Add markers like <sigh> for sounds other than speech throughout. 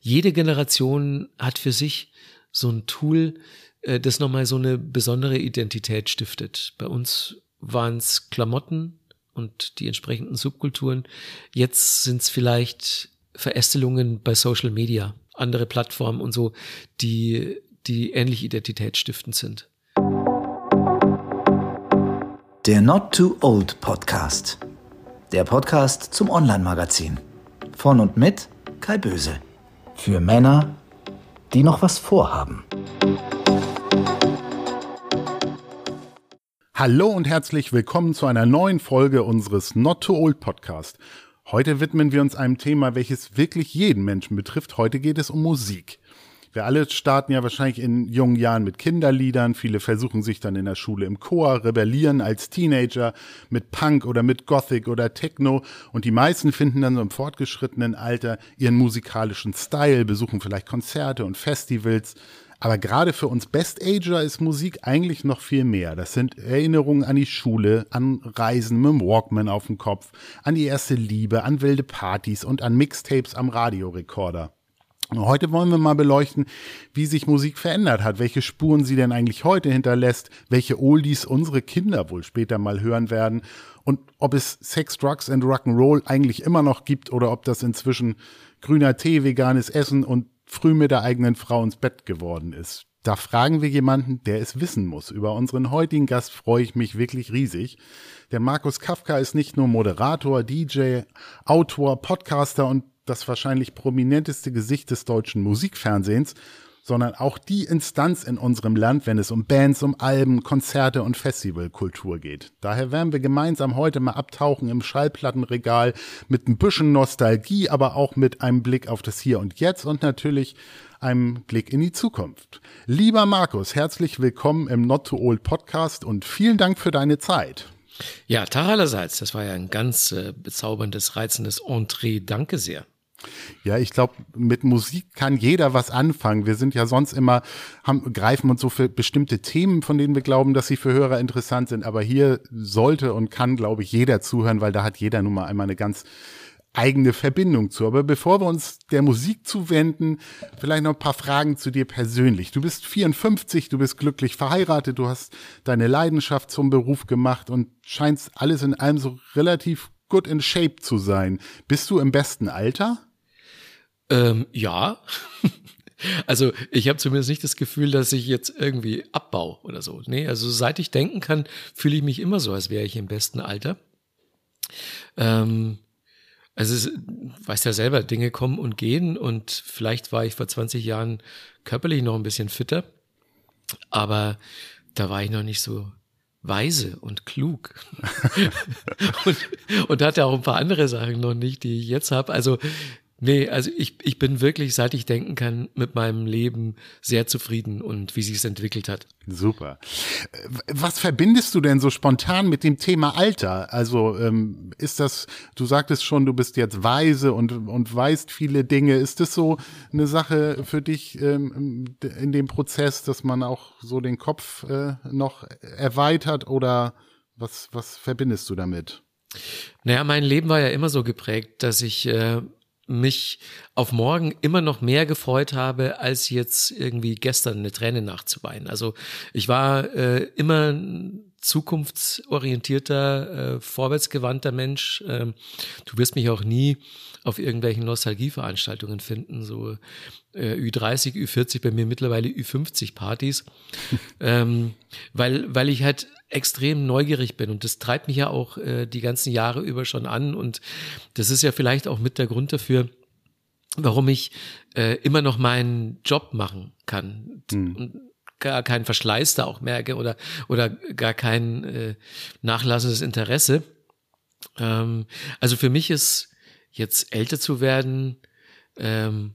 jede Generation hat für sich so ein Tool, äh, das nochmal so eine besondere Identität stiftet. Bei uns waren es Klamotten und die entsprechenden Subkulturen. Jetzt sind es vielleicht Verästelungen bei Social Media, andere Plattformen und so, die, die ähnlich identitätsstiftend sind. Der Not Too Old Podcast. Der Podcast zum Online-Magazin. Von und mit Kai Böse. Für Männer, die noch was vorhaben. Hallo und herzlich willkommen zu einer neuen Folge unseres Not Too Old Podcast. Heute widmen wir uns einem Thema, welches wirklich jeden Menschen betrifft. Heute geht es um Musik. Wir alle starten ja wahrscheinlich in jungen Jahren mit Kinderliedern. Viele versuchen sich dann in der Schule im Chor, rebellieren als Teenager mit Punk oder mit Gothic oder Techno. Und die meisten finden dann so im fortgeschrittenen Alter ihren musikalischen Style, besuchen vielleicht Konzerte und Festivals. Aber gerade für uns Best-Ager ist Musik eigentlich noch viel mehr. Das sind Erinnerungen an die Schule, an Reisen mit dem Walkman auf dem Kopf, an die erste Liebe, an wilde Partys und an Mixtapes am Radiorekorder. Heute wollen wir mal beleuchten, wie sich Musik verändert hat, welche Spuren sie denn eigentlich heute hinterlässt, welche Oldies unsere Kinder wohl später mal hören werden und ob es Sex, Drugs and Rock'n'Roll eigentlich immer noch gibt oder ob das inzwischen grüner Tee, veganes Essen und früh mit der eigenen Frau ins Bett geworden ist. Da fragen wir jemanden, der es wissen muss. Über unseren heutigen Gast freue ich mich wirklich riesig. Der Markus Kafka ist nicht nur Moderator, DJ, Autor, Podcaster und das wahrscheinlich prominenteste Gesicht des deutschen Musikfernsehens, sondern auch die Instanz in unserem Land, wenn es um Bands, um Alben, Konzerte und Festivalkultur geht. Daher werden wir gemeinsam heute mal abtauchen im Schallplattenregal mit ein bisschen Nostalgie, aber auch mit einem Blick auf das Hier und Jetzt und natürlich einem Blick in die Zukunft. Lieber Markus, herzlich willkommen im Not to Old Podcast und vielen Dank für deine Zeit. Ja, Tag allerseits. Das war ja ein ganz äh, bezauberndes, reizendes Entree. Danke sehr. Ja, ich glaube, mit Musik kann jeder was anfangen. Wir sind ja sonst immer, haben, greifen uns so für bestimmte Themen, von denen wir glauben, dass sie für Hörer interessant sind. Aber hier sollte und kann, glaube ich, jeder zuhören, weil da hat jeder nun mal einmal eine ganz eigene Verbindung zu. Aber bevor wir uns der Musik zuwenden, vielleicht noch ein paar Fragen zu dir persönlich. Du bist 54, du bist glücklich verheiratet, du hast deine Leidenschaft zum Beruf gemacht und scheinst alles in allem so relativ good in shape zu sein. Bist du im besten Alter? Ähm, ja. <laughs> Also ich habe zumindest nicht das Gefühl, dass ich jetzt irgendwie abbau oder so. Nee, also seit ich denken kann, fühle ich mich immer so, als wäre ich im besten Alter. Ähm, also es, weißt ja selber, Dinge kommen und gehen und vielleicht war ich vor 20 Jahren körperlich noch ein bisschen fitter, aber da war ich noch nicht so weise und klug <laughs> <laughs> und, und hatte auch ein paar andere Sachen noch nicht, die ich jetzt habe. Also Nee, also ich, ich bin wirklich, seit ich denken kann, mit meinem Leben sehr zufrieden und wie sich es entwickelt hat. Super. Was verbindest du denn so spontan mit dem Thema Alter? Also ähm, ist das, du sagtest schon, du bist jetzt weise und, und weißt viele Dinge. Ist das so eine Sache für dich ähm, in dem Prozess, dass man auch so den Kopf äh, noch erweitert oder was, was verbindest du damit? Naja, mein Leben war ja immer so geprägt, dass ich äh, mich auf morgen immer noch mehr gefreut habe, als jetzt irgendwie gestern eine Träne nachzuweinen. Also ich war äh, immer zukunftsorientierter, äh, vorwärtsgewandter Mensch. Ähm, du wirst mich auch nie auf irgendwelchen Nostalgieveranstaltungen finden, so äh, Ü30, Ü40, bei mir mittlerweile Ü50 Partys, <laughs> ähm, weil, weil ich halt extrem neugierig bin. Und das treibt mich ja auch äh, die ganzen Jahre über schon an. Und das ist ja vielleicht auch mit der Grund dafür, warum ich äh, immer noch meinen Job machen kann. Hm. Gar keinen Verschleiß da auch merke oder oder gar kein äh, nachlassendes Interesse. Ähm, also für mich ist jetzt älter zu werden ähm,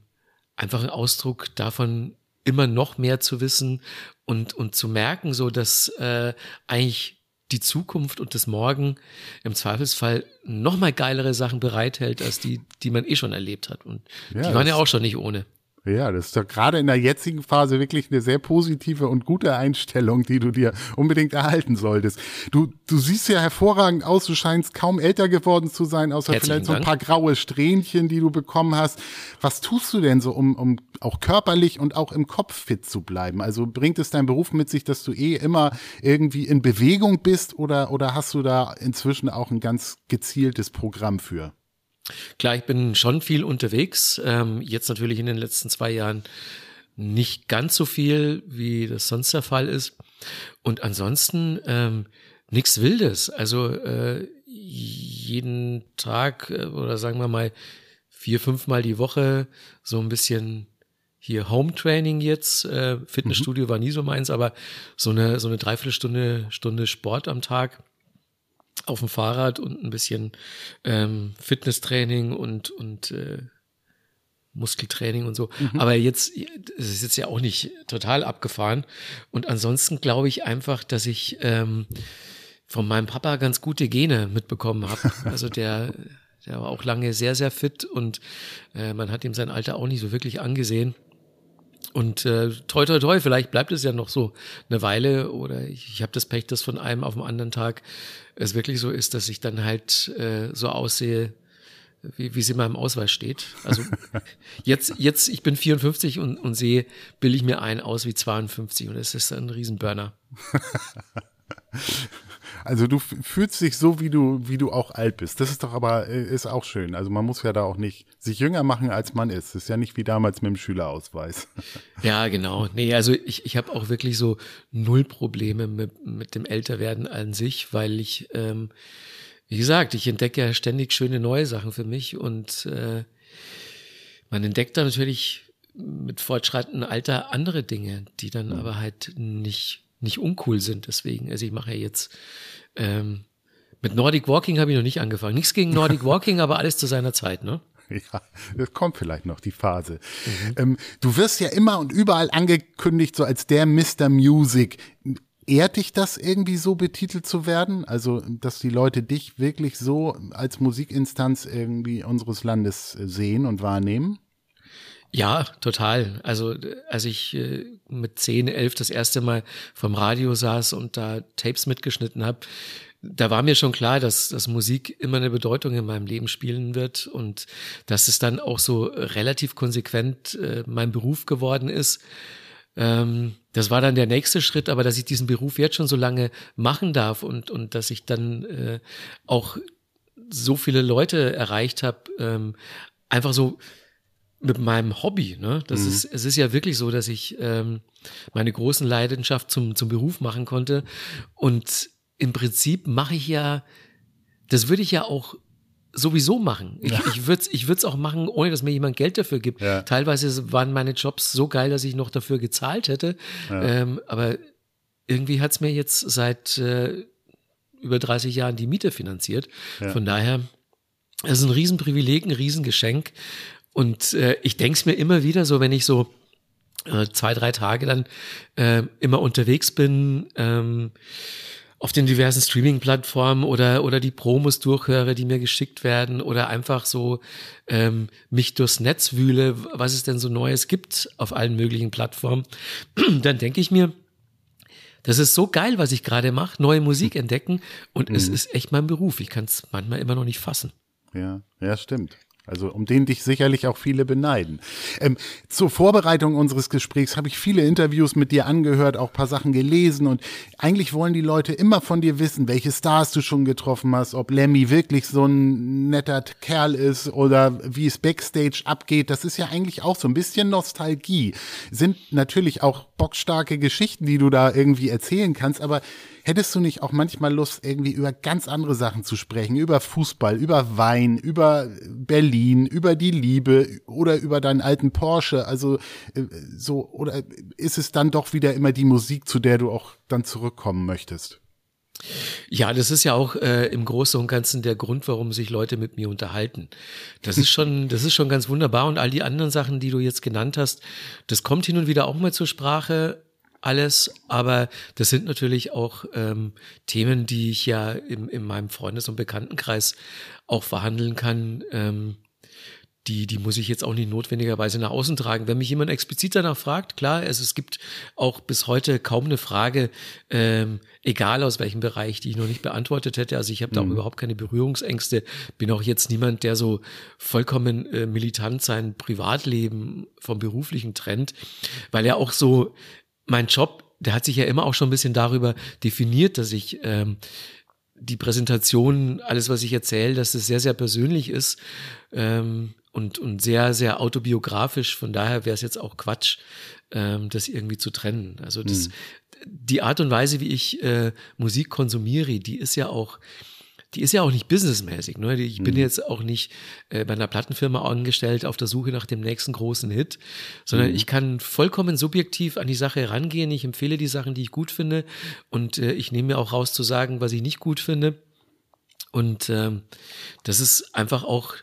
einfach ein Ausdruck davon, immer noch mehr zu wissen und, und zu merken, so dass äh, eigentlich die Zukunft und das Morgen im Zweifelsfall noch mal geilere Sachen bereithält, als die, die man eh schon erlebt hat. Und ja, die waren ja auch schon nicht ohne. Ja, das ist doch gerade in der jetzigen Phase wirklich eine sehr positive und gute Einstellung, die du dir unbedingt erhalten solltest. Du, du siehst ja hervorragend aus, du scheinst kaum älter geworden zu sein, außer Herzlichen vielleicht so ein paar graue Strähnchen, die du bekommen hast. Was tust du denn so, um, um auch körperlich und auch im Kopf fit zu bleiben? Also bringt es dein Beruf mit sich, dass du eh immer irgendwie in Bewegung bist oder, oder hast du da inzwischen auch ein ganz gezieltes Programm für? Klar, ich bin schon viel unterwegs. Ähm, jetzt natürlich in den letzten zwei Jahren nicht ganz so viel, wie das sonst der Fall ist. Und ansonsten ähm, nichts Wildes. Also äh, jeden Tag äh, oder sagen wir mal vier, fünfmal die Woche so ein bisschen hier Home Training jetzt. Äh, Fitnessstudio mhm. war nie so meins, aber so eine so eine Dreiviertelstunde Stunde Sport am Tag auf dem Fahrrad und ein bisschen ähm, Fitnesstraining und, und äh, Muskeltraining und so. Mhm. Aber jetzt, es ist jetzt ja auch nicht total abgefahren. Und ansonsten glaube ich einfach, dass ich ähm, von meinem Papa ganz gute Gene mitbekommen habe. <laughs> Also der, der war auch lange sehr, sehr fit und äh, man hat ihm sein Alter auch nicht so wirklich angesehen. Und äh, toi, toi, toi, vielleicht bleibt es ja noch so eine Weile oder ich, ich habe das Pech, dass von einem auf den anderen Tag es wirklich so ist, dass ich dann halt äh, so aussehe, wie, wie es in meinem Ausweis steht. Also <laughs> jetzt, jetzt, ich bin 54 und, und sehe, bilde ich mir ein aus wie 52 und es ist ein Riesenburner. <laughs> Also du fühlst dich so, wie du, wie du auch alt bist. Das ist doch aber, äh, ist auch schön. Also man muss ja da auch nicht sich jünger machen, als man ist. Das ist ja nicht wie damals mit dem Schülerausweis. Ja, genau. Nee, also ich, ich habe auch wirklich so null Probleme mit, mit dem Älterwerden an sich, weil ich, ähm, wie gesagt, ich entdecke ja ständig schöne neue Sachen für mich und äh, man entdeckt da natürlich mit fortschreitendem Alter andere Dinge, die dann mhm. aber halt nicht nicht uncool sind. Deswegen, also ich mache ja jetzt ähm, mit Nordic Walking habe ich noch nicht angefangen. Nichts gegen Nordic Walking, aber alles zu seiner Zeit, ne? Ja, das kommt vielleicht noch, die Phase. Mhm. Ähm, du wirst ja immer und überall angekündigt, so als der Mr. Music. Ehrt dich das irgendwie so betitelt zu werden? Also, dass die Leute dich wirklich so als Musikinstanz irgendwie unseres Landes sehen und wahrnehmen? Ja, total. Also als ich äh, mit 10, 11 das erste Mal vom Radio saß und da Tapes mitgeschnitten habe, da war mir schon klar, dass, dass Musik immer eine Bedeutung in meinem Leben spielen wird und dass es dann auch so relativ konsequent äh, mein Beruf geworden ist. Ähm, das war dann der nächste Schritt, aber dass ich diesen Beruf jetzt schon so lange machen darf und, und dass ich dann äh, auch so viele Leute erreicht habe, ähm, einfach so mit meinem Hobby. Ne? Das mhm. ist, es ist ja wirklich so, dass ich ähm, meine großen Leidenschaft zum, zum Beruf machen konnte. Und im Prinzip mache ich ja, das würde ich ja auch sowieso machen. Ich, ja. ich würde es ich würd's auch machen, ohne dass mir jemand Geld dafür gibt. Ja. Teilweise waren meine Jobs so geil, dass ich noch dafür gezahlt hätte. Ja. Ähm, aber irgendwie hat es mir jetzt seit äh, über 30 Jahren die Miete finanziert. Von daher, es ist ein Riesenprivileg, ein Riesengeschenk. Und äh, ich denke es mir immer wieder so, wenn ich so äh, zwei, drei Tage dann äh, immer unterwegs bin, ähm, auf den diversen Streaming-Plattformen oder, oder die Promos durchhöre, die mir geschickt werden oder einfach so ähm, mich durchs Netz wühle, was es denn so Neues gibt auf allen möglichen Plattformen, <clears throat> dann denke ich mir, das ist so geil, was ich gerade mache, neue Musik entdecken und mhm. es ist echt mein Beruf. Ich kann es manchmal immer noch nicht fassen. Ja, ja, stimmt. Also um den dich sicherlich auch viele beneiden. Ähm, zur Vorbereitung unseres Gesprächs habe ich viele Interviews mit dir angehört, auch paar Sachen gelesen und eigentlich wollen die Leute immer von dir wissen, welche Stars du schon getroffen hast, ob Lemmy wirklich so ein netter Kerl ist oder wie es backstage abgeht. Das ist ja eigentlich auch so ein bisschen Nostalgie. Sind natürlich auch bockstarke Geschichten, die du da irgendwie erzählen kannst, aber Hättest du nicht auch manchmal Lust, irgendwie über ganz andere Sachen zu sprechen? Über Fußball, über Wein, über Berlin, über die Liebe oder über deinen alten Porsche? Also äh, so, oder ist es dann doch wieder immer die Musik, zu der du auch dann zurückkommen möchtest? Ja, das ist ja auch äh, im Großen und Ganzen der Grund, warum sich Leute mit mir unterhalten. Das ist schon, das ist schon ganz wunderbar. Und all die anderen Sachen, die du jetzt genannt hast, das kommt hin und wieder auch mal zur Sprache alles, aber das sind natürlich auch ähm, Themen, die ich ja im, in meinem Freundes- und Bekanntenkreis auch verhandeln kann. Ähm, die, die muss ich jetzt auch nicht notwendigerweise nach außen tragen. Wenn mich jemand explizit danach fragt, klar, es, es gibt auch bis heute kaum eine Frage, ähm, egal aus welchem Bereich, die ich noch nicht beantwortet hätte. Also ich habe da auch mhm. überhaupt keine Berührungsängste. Bin auch jetzt niemand, der so vollkommen äh, militant sein Privatleben vom beruflichen trennt, weil er auch so mein Job, der hat sich ja immer auch schon ein bisschen darüber definiert, dass ich ähm, die Präsentation, alles, was ich erzähle, dass es sehr, sehr persönlich ist. Ähm, und, und sehr, sehr autobiografisch. Von daher wäre es jetzt auch Quatsch, ähm, das irgendwie zu trennen. Also das, mhm. die Art und Weise, wie ich äh, Musik konsumiere, die ist ja auch, die ist ja auch nicht businessmäßig. Ne? Ich bin mhm. jetzt auch nicht äh, bei einer Plattenfirma angestellt auf der Suche nach dem nächsten großen Hit, sondern mhm. ich kann vollkommen subjektiv an die Sache herangehen. Ich empfehle die Sachen, die ich gut finde und äh, ich nehme mir auch raus zu sagen, was ich nicht gut finde. Und ähm, das ist einfach auch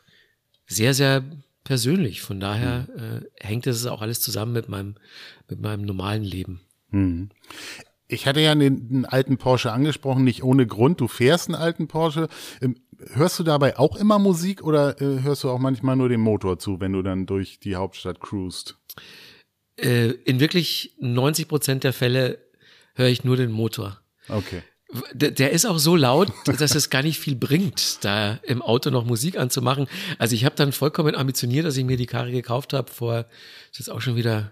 sehr, sehr persönlich. Von daher mhm. äh, hängt es auch alles zusammen mit meinem, mit meinem normalen Leben. Mhm. Ich hatte ja den, den, alten Porsche angesprochen, nicht ohne Grund. Du fährst einen alten Porsche. Ähm, hörst du dabei auch immer Musik oder äh, hörst du auch manchmal nur dem Motor zu, wenn du dann durch die Hauptstadt cruist? Äh, in wirklich 90 Prozent der Fälle höre ich nur den Motor. Okay. Der, der ist auch so laut, dass es gar nicht viel bringt, da im Auto noch Musik anzumachen. Also ich habe dann vollkommen ambitioniert, dass ich mir die Karre gekauft habe vor, ist jetzt auch schon wieder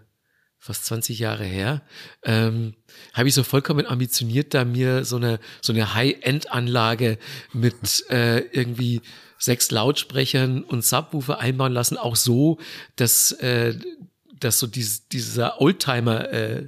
fast 20 Jahre her, ähm, habe ich so vollkommen ambitioniert, da mir so eine so eine High-End-Anlage mit <laughs> äh, irgendwie sechs Lautsprechern und Subwoofer einbauen lassen, auch so, dass äh, dass so dieses, dieser Oldtimer äh,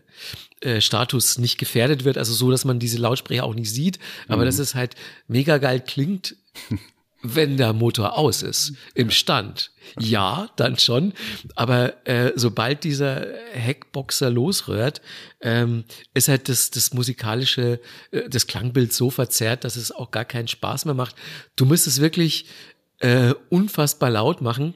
äh, Status nicht gefährdet wird, also so, dass man diese Lautsprecher auch nicht sieht, aber mhm. dass es halt mega geil klingt, <laughs> wenn der Motor aus ist, im Stand. Ja, dann schon, aber äh, sobald dieser Heckboxer losrührt, ähm, ist halt das, das musikalische, äh, das Klangbild so verzerrt, dass es auch gar keinen Spaß mehr macht. Du musst es wirklich äh, unfassbar laut machen,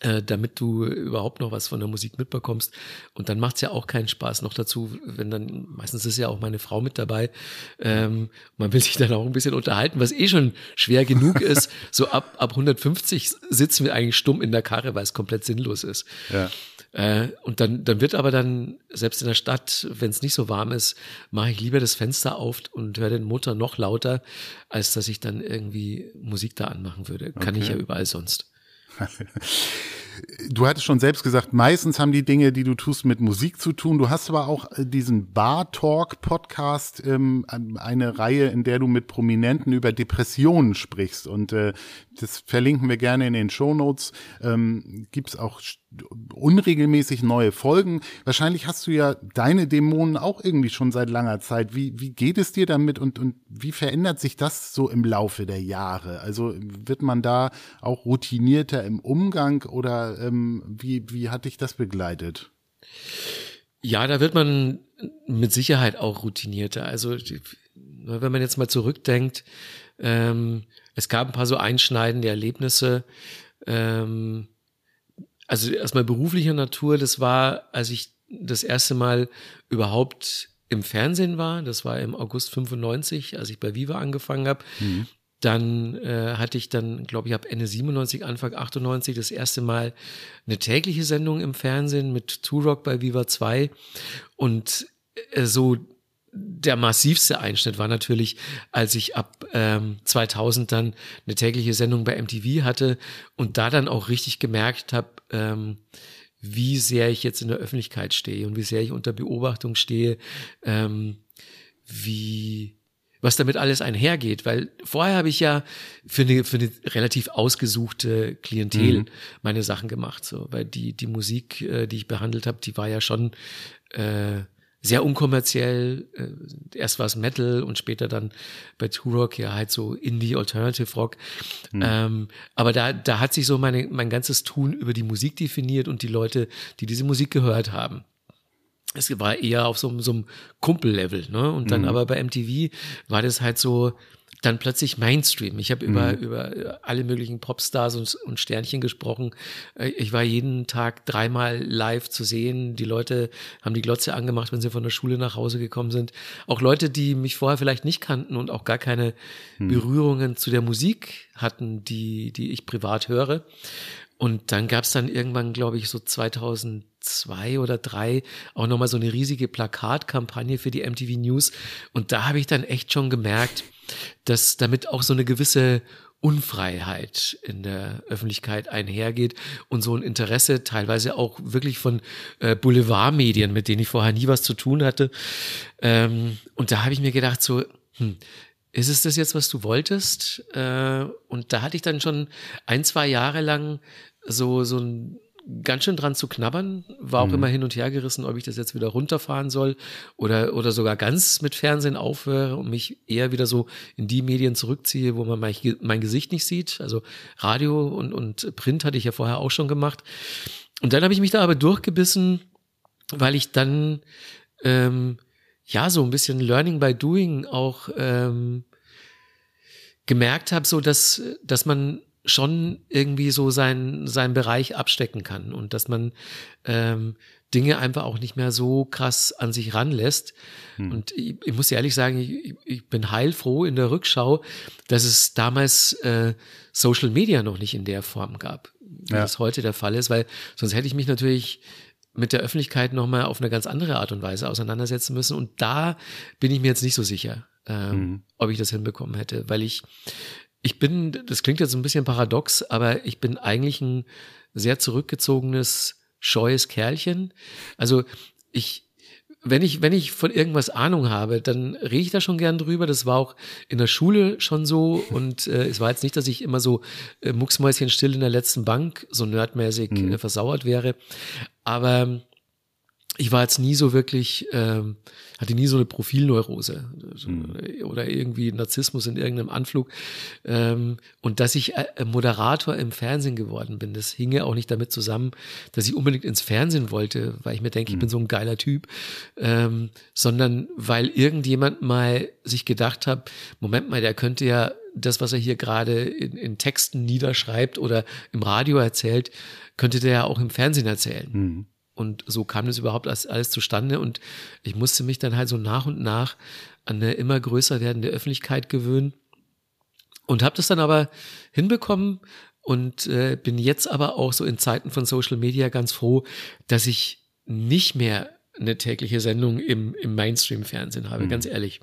äh, damit du überhaupt noch was von der Musik mitbekommst. Und dann macht's ja auch keinen Spaß noch dazu, wenn dann, meistens ist ja auch meine Frau mit dabei. Ähm, man will sich dann auch ein bisschen unterhalten, was eh schon schwer genug <laughs> ist. So ab, ab 150 sitzen wir eigentlich stumm in der Karre, weil es komplett sinnlos ist. Ja. Äh, und dann, dann wird aber dann, selbst in der Stadt, wenn es nicht so warm ist, mache ich lieber das Fenster auf und höre den Motor noch lauter, als dass ich dann irgendwie Musik da anmachen würde. Kann okay. ich ja überall sonst. <laughs> Du hattest schon selbst gesagt, meistens haben die Dinge, die du tust, mit Musik zu tun. Du hast aber auch äh, diesen Bar Talk Podcast, ähm, eine Reihe, in der du mit Prominenten über Depressionen sprichst. Und äh, das verlinken wir gerne in den Show Notes. Ähm, Gibt auch unregelmäßig neue Folgen. Wahrscheinlich hast du ja deine Dämonen auch irgendwie schon seit langer Zeit. Wie, wie geht es dir damit und, und wie verändert sich das so im Laufe der Jahre? Also wird man da auch routinierter im Umgang oder ähm, wie, wie hat dich das begleitet? Ja, da wird man mit Sicherheit auch routinierter. Also wenn man jetzt mal zurückdenkt, ähm, es gab ein paar so einschneidende Erlebnisse. Ähm, also erstmal beruflicher Natur, das war, als ich das erste Mal überhaupt im Fernsehen war, das war im August 95, als ich bei Viva angefangen habe. Mhm. Dann äh, hatte ich dann, glaube ich, ab Ende 97, Anfang 98 das erste Mal eine tägliche Sendung im Fernsehen mit Turok bei Viva 2. Und äh, so der massivste Einschnitt war natürlich, als ich ab ähm, 2000 dann eine tägliche Sendung bei MTV hatte und da dann auch richtig gemerkt habe, ähm, wie sehr ich jetzt in der Öffentlichkeit stehe und wie sehr ich unter Beobachtung stehe, ähm, wie was damit alles einhergeht, weil vorher habe ich ja für eine, für eine relativ ausgesuchte Klientel mhm. meine Sachen gemacht, so, weil die die Musik, äh, die ich behandelt habe, die war ja schon äh, sehr unkommerziell. Äh, erst war es Metal und später dann bei Turok ja halt so Indie Alternative Rock. Mhm. Ähm, aber da, da hat sich so meine, mein ganzes Tun über die Musik definiert und die Leute, die diese Musik gehört haben. Es war eher auf so, so einem Kumpellevel, ne? Und dann mhm. aber bei MTV war das halt so, dann plötzlich Mainstream. Ich habe über, mhm. über alle möglichen Popstars und, und Sternchen gesprochen. Äh, ich war jeden Tag dreimal live zu sehen. Die Leute haben die Glotze angemacht, wenn sie von der Schule nach Hause gekommen sind. Auch Leute, die mich vorher vielleicht nicht kannten und auch gar keine mhm. Berührungen zu der Musik hatten, die, die ich privat höre. Und dann gab es dann irgendwann, glaube ich, so 2002 oder drei auch nochmal so eine riesige Plakatkampagne für die MTV News. Und da habe ich dann echt schon gemerkt, dass damit auch so eine gewisse Unfreiheit in der Öffentlichkeit einhergeht und so ein Interesse teilweise auch wirklich von äh, Boulevardmedien, mit denen ich vorher nie was zu tun hatte. Ähm, und da habe ich mir gedacht, so, hm, ist es das jetzt, was du wolltest? Äh, und da hatte ich dann schon ein, zwei Jahre lang so, so ein ganz schön dran zu knabbern, war auch mhm. immer hin und her gerissen, ob ich das jetzt wieder runterfahren soll oder, oder sogar ganz mit Fernsehen aufhöre und mich eher wieder so in die Medien zurückziehe, wo man mein, mein Gesicht nicht sieht. Also Radio und, und Print hatte ich ja vorher auch schon gemacht. Und dann habe ich mich da aber durchgebissen, weil ich dann ähm, ja so ein bisschen Learning by Doing auch ähm, gemerkt habe, so dass, dass man schon irgendwie so seinen sein Bereich abstecken kann und dass man ähm, Dinge einfach auch nicht mehr so krass an sich ranlässt. Hm. Und ich, ich, muss ehrlich sagen, ich, ich, bin heilfroh in der Rückschau, dass es damals äh, Social Media noch nicht in der Form gab, wie ja. das heute der Fall ist, weil sonst hätte ich mich natürlich mit der Öffentlichkeit nochmal auf eine ganz andere Art und Weise auseinandersetzen müssen. Und da bin ich mir jetzt nicht so sicher, ähm, mhm. ob ich das hinbekommen hätte, weil ich ich bin, das klingt jetzt ein bisschen paradox, aber ich bin eigentlich ein sehr zurückgezogenes, scheues Kerlchen. Also ich, wenn ich, wenn ich von irgendwas Ahnung habe, dann rede ich da schon gern drüber. Das war auch in der Schule schon so. <laughs> Und äh, es war jetzt nicht, dass ich immer so äh, mucksmäuschen still in der letzten Bank so nerdmäßig mhm. äh, versauert wäre. Aber ich war jetzt nie so wirklich, ähm, hatte nie so eine Profilneurose mhm. oder irgendwie Narzissmus in irgendeinem Anflug. Ähm, und dass ich äh, Moderator im Fernsehen geworden bin, das hinge auch nicht damit zusammen, dass ich unbedingt ins Fernsehen wollte, weil ich mir denke, mhm. ich bin so ein geiler Typ, ähm, sondern weil irgendjemand mal sich gedacht hat, Moment mal, der könnte ja das, was er hier gerade in, in Texten niederschreibt oder im Radio erzählt, könnte der ja auch im Fernsehen erzählen. Mhm. Und so kam das überhaupt alles, alles zustande. Und ich musste mich dann halt so nach und nach an eine immer größer werdende Öffentlichkeit gewöhnen. Und habe das dann aber hinbekommen und äh, bin jetzt aber auch so in Zeiten von Social Media ganz froh, dass ich nicht mehr eine tägliche Sendung im, im Mainstream-Fernsehen habe, mhm. ganz ehrlich.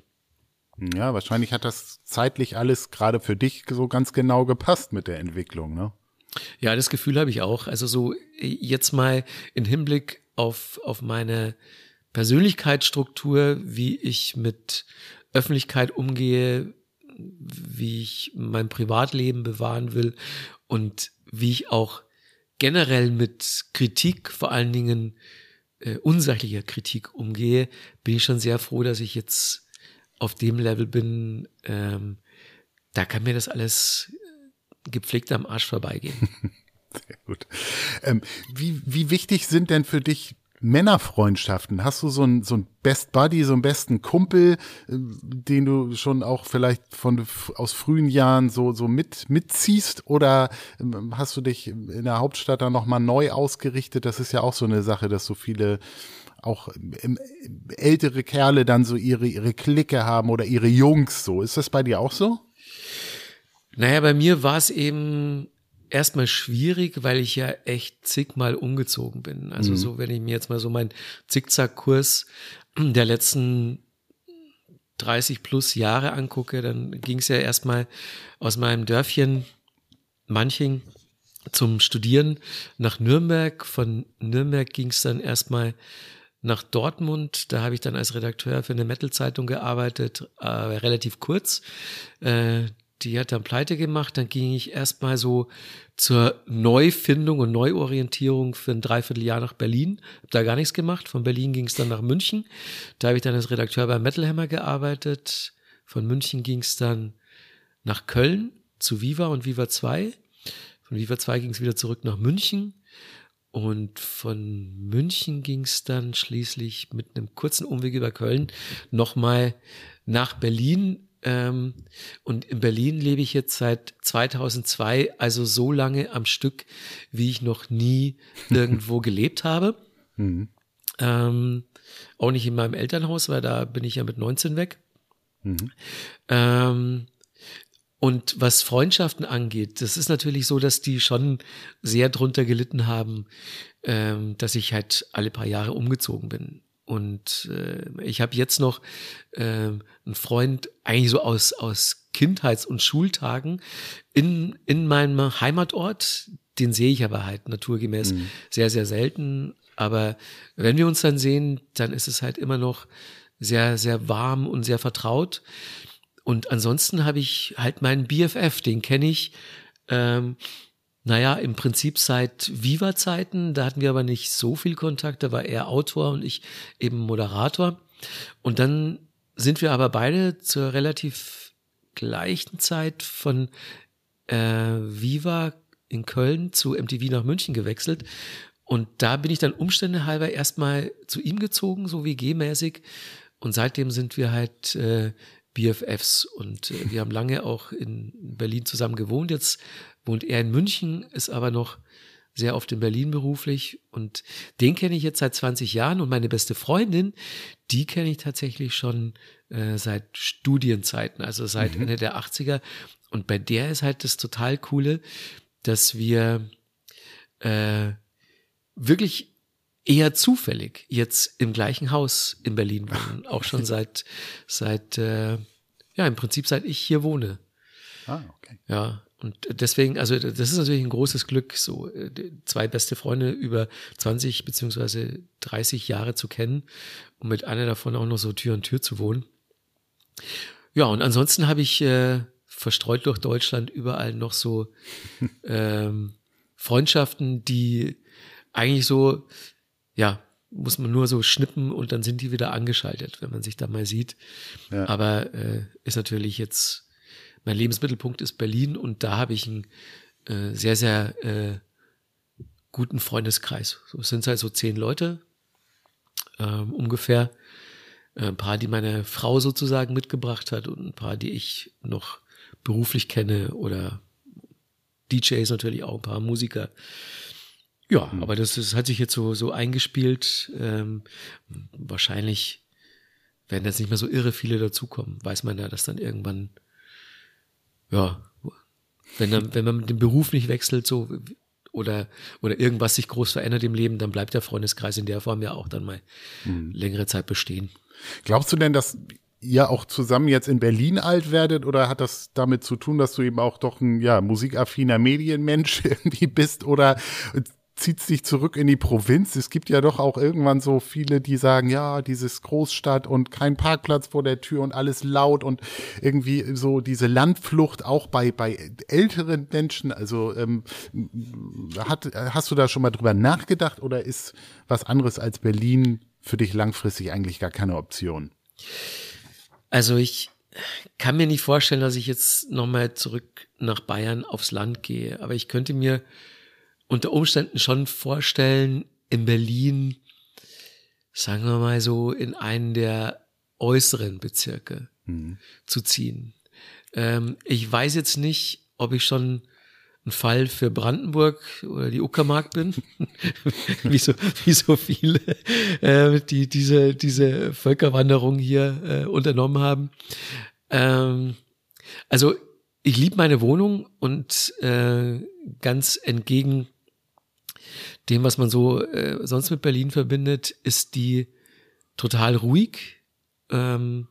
Ja, wahrscheinlich hat das zeitlich alles gerade für dich so ganz genau gepasst mit der Entwicklung, ne? Ja, das Gefühl habe ich auch. Also so jetzt mal in Hinblick auf, auf meine Persönlichkeitsstruktur, wie ich mit Öffentlichkeit umgehe, wie ich mein Privatleben bewahren will und wie ich auch generell mit Kritik, vor allen Dingen äh, unsachlicher Kritik umgehe, bin ich schon sehr froh, dass ich jetzt auf dem Level bin. Ähm, da kann mir das alles gepflegt am Arsch vorbeigehen. <laughs> Sehr gut. Ähm, wie, wie wichtig sind denn für dich Männerfreundschaften? Hast du so ein, so ein Best Buddy, so einen besten Kumpel, äh, den du schon auch vielleicht von, aus frühen Jahren so, so mit, mitziehst? Oder ähm, hast du dich in der Hauptstadt dann nochmal neu ausgerichtet? Das ist ja auch so eine Sache, dass so viele auch ähm, ältere Kerle dann so ihre, ihre Clique haben oder ihre Jungs so. Ist das bei dir auch so? Naja, bei mir war es eben erstmal schwierig, weil ich ja echt zigmal umgezogen bin. Also mhm. so, wenn ich mir jetzt mal so meinen Zickzackkurs der letzten 30 plus Jahre angucke, dann ging es ja erstmal aus meinem Dörfchen Manching zum Studieren nach Nürnberg. Von Nürnberg ging es dann erstmal nach Dortmund. Da habe ich dann als Redakteur für eine Metal-Zeitung gearbeitet, äh, relativ kurz. Äh, die hat dann pleite gemacht. Dann ging ich erstmal so zur Neufindung und Neuorientierung für ein Dreivierteljahr nach Berlin. Hab da gar nichts gemacht. Von Berlin ging es dann nach München. Da habe ich dann als Redakteur bei Metal Hammer gearbeitet. Von München ging es dann nach Köln zu Viva und Viva 2. Von Viva 2 ging es wieder zurück nach München. Und von München ging es dann schließlich mit einem kurzen Umweg über Köln nochmal nach Berlin ähm, und in Berlin lebe ich jetzt seit 2002, also so lange am Stück, wie ich noch nie <laughs> irgendwo gelebt habe. Mhm. Ähm, auch nicht in meinem Elternhaus, weil da bin ich ja mit 19 weg. Mhm. Ähm, Und was Freundschaften angeht, das ist natürlich so, dass die schon sehr drunter gelitten haben, ähm, dass ich halt alle paar Jahre umgezogen bin. Und äh, ich habe jetzt noch äh, einen Freund, eigentlich so aus, aus Kindheits- und Schultagen in, in meinem Heimatort. Den sehe ich aber halt naturgemäß mhm. sehr, sehr selten. Aber wenn wir uns dann sehen, dann ist es halt immer noch sehr, sehr warm und sehr vertraut. Und ansonsten habe ich halt meinen BFF, den kenne ich, ähm, naja, im Prinzip seit Viva-Zeiten. Da hatten wir aber nicht so viel Kontakt. Da war er Autor und ich eben Moderator. Und dann sind wir aber beide zur relativ gleichen Zeit von äh, Viva in Köln zu MTV nach München gewechselt. Und da bin ich dann Umstände halber erstmal zu ihm gezogen, so wie G-mäßig. Und seitdem sind wir halt äh, BFFs und äh, wir haben lange auch in Berlin zusammen gewohnt. Jetzt wohnt er in München, ist aber noch sehr oft in Berlin beruflich und den kenne ich jetzt seit 20 Jahren und meine beste Freundin, die kenne ich tatsächlich schon äh, seit Studienzeiten, also seit mhm. Ende der 80er und bei der ist halt das total coole, dass wir äh, wirklich eher zufällig jetzt im gleichen Haus in Berlin wohnen, auch schon seit seit äh, ja im Prinzip seit ich hier wohne. Ah, okay. Ja, und deswegen, also das ist natürlich ein großes Glück, so äh, zwei beste Freunde über 20 beziehungsweise 30 Jahre zu kennen und mit einer davon auch noch so Tür an Tür zu wohnen. Ja, und ansonsten habe ich äh, verstreut durch Deutschland überall noch so <laughs> ähm, Freundschaften, die eigentlich so, ja, muss man nur so schnippen und dann sind die wieder angeschaltet, wenn man sich da mal sieht. Ja. Aber äh, ist natürlich jetzt mein Lebensmittelpunkt ist Berlin und da habe ich einen äh, sehr, sehr äh, guten Freundeskreis. So, es sind halt so zehn Leute ähm, ungefähr. Äh, ein paar, die meine Frau sozusagen mitgebracht hat und ein paar, die ich noch beruflich kenne oder DJs natürlich auch, ein paar Musiker. Ja, mhm. aber das, das hat sich jetzt so, so eingespielt. Ähm, wahrscheinlich werden jetzt nicht mehr so irre viele dazukommen. Weiß man ja, dass dann irgendwann ja, wenn, dann, wenn man den Beruf nicht wechselt, so oder, oder irgendwas sich groß verändert im Leben, dann bleibt der Freundeskreis in der Form ja auch dann mal mhm. längere Zeit bestehen. Glaubst du denn, dass ihr auch zusammen jetzt in Berlin alt werdet oder hat das damit zu tun, dass du eben auch doch ein ja, musikaffiner Medienmensch <laughs> irgendwie bist oder zieht sich zurück in die Provinz. Es gibt ja doch auch irgendwann so viele, die sagen, ja, dieses Großstadt und kein Parkplatz vor der Tür und alles laut und irgendwie so diese Landflucht auch bei, bei älteren Menschen. Also ähm, hat, hast du da schon mal drüber nachgedacht oder ist was anderes als Berlin für dich langfristig eigentlich gar keine Option? Also ich kann mir nicht vorstellen, dass ich jetzt nochmal zurück nach Bayern aufs Land gehe, aber ich könnte mir unter Umständen schon vorstellen, in Berlin, sagen wir mal so, in einen der äußeren Bezirke mhm. zu ziehen. Ähm, ich weiß jetzt nicht, ob ich schon ein Fall für Brandenburg oder die Uckermark bin, <laughs> wie, so, wie so viele, äh, die diese, diese Völkerwanderung hier äh, unternommen haben. Ähm, also ich liebe meine Wohnung und äh, ganz entgegen dem, was man so äh, sonst mit Berlin verbindet, ist die total ruhig. Ähm,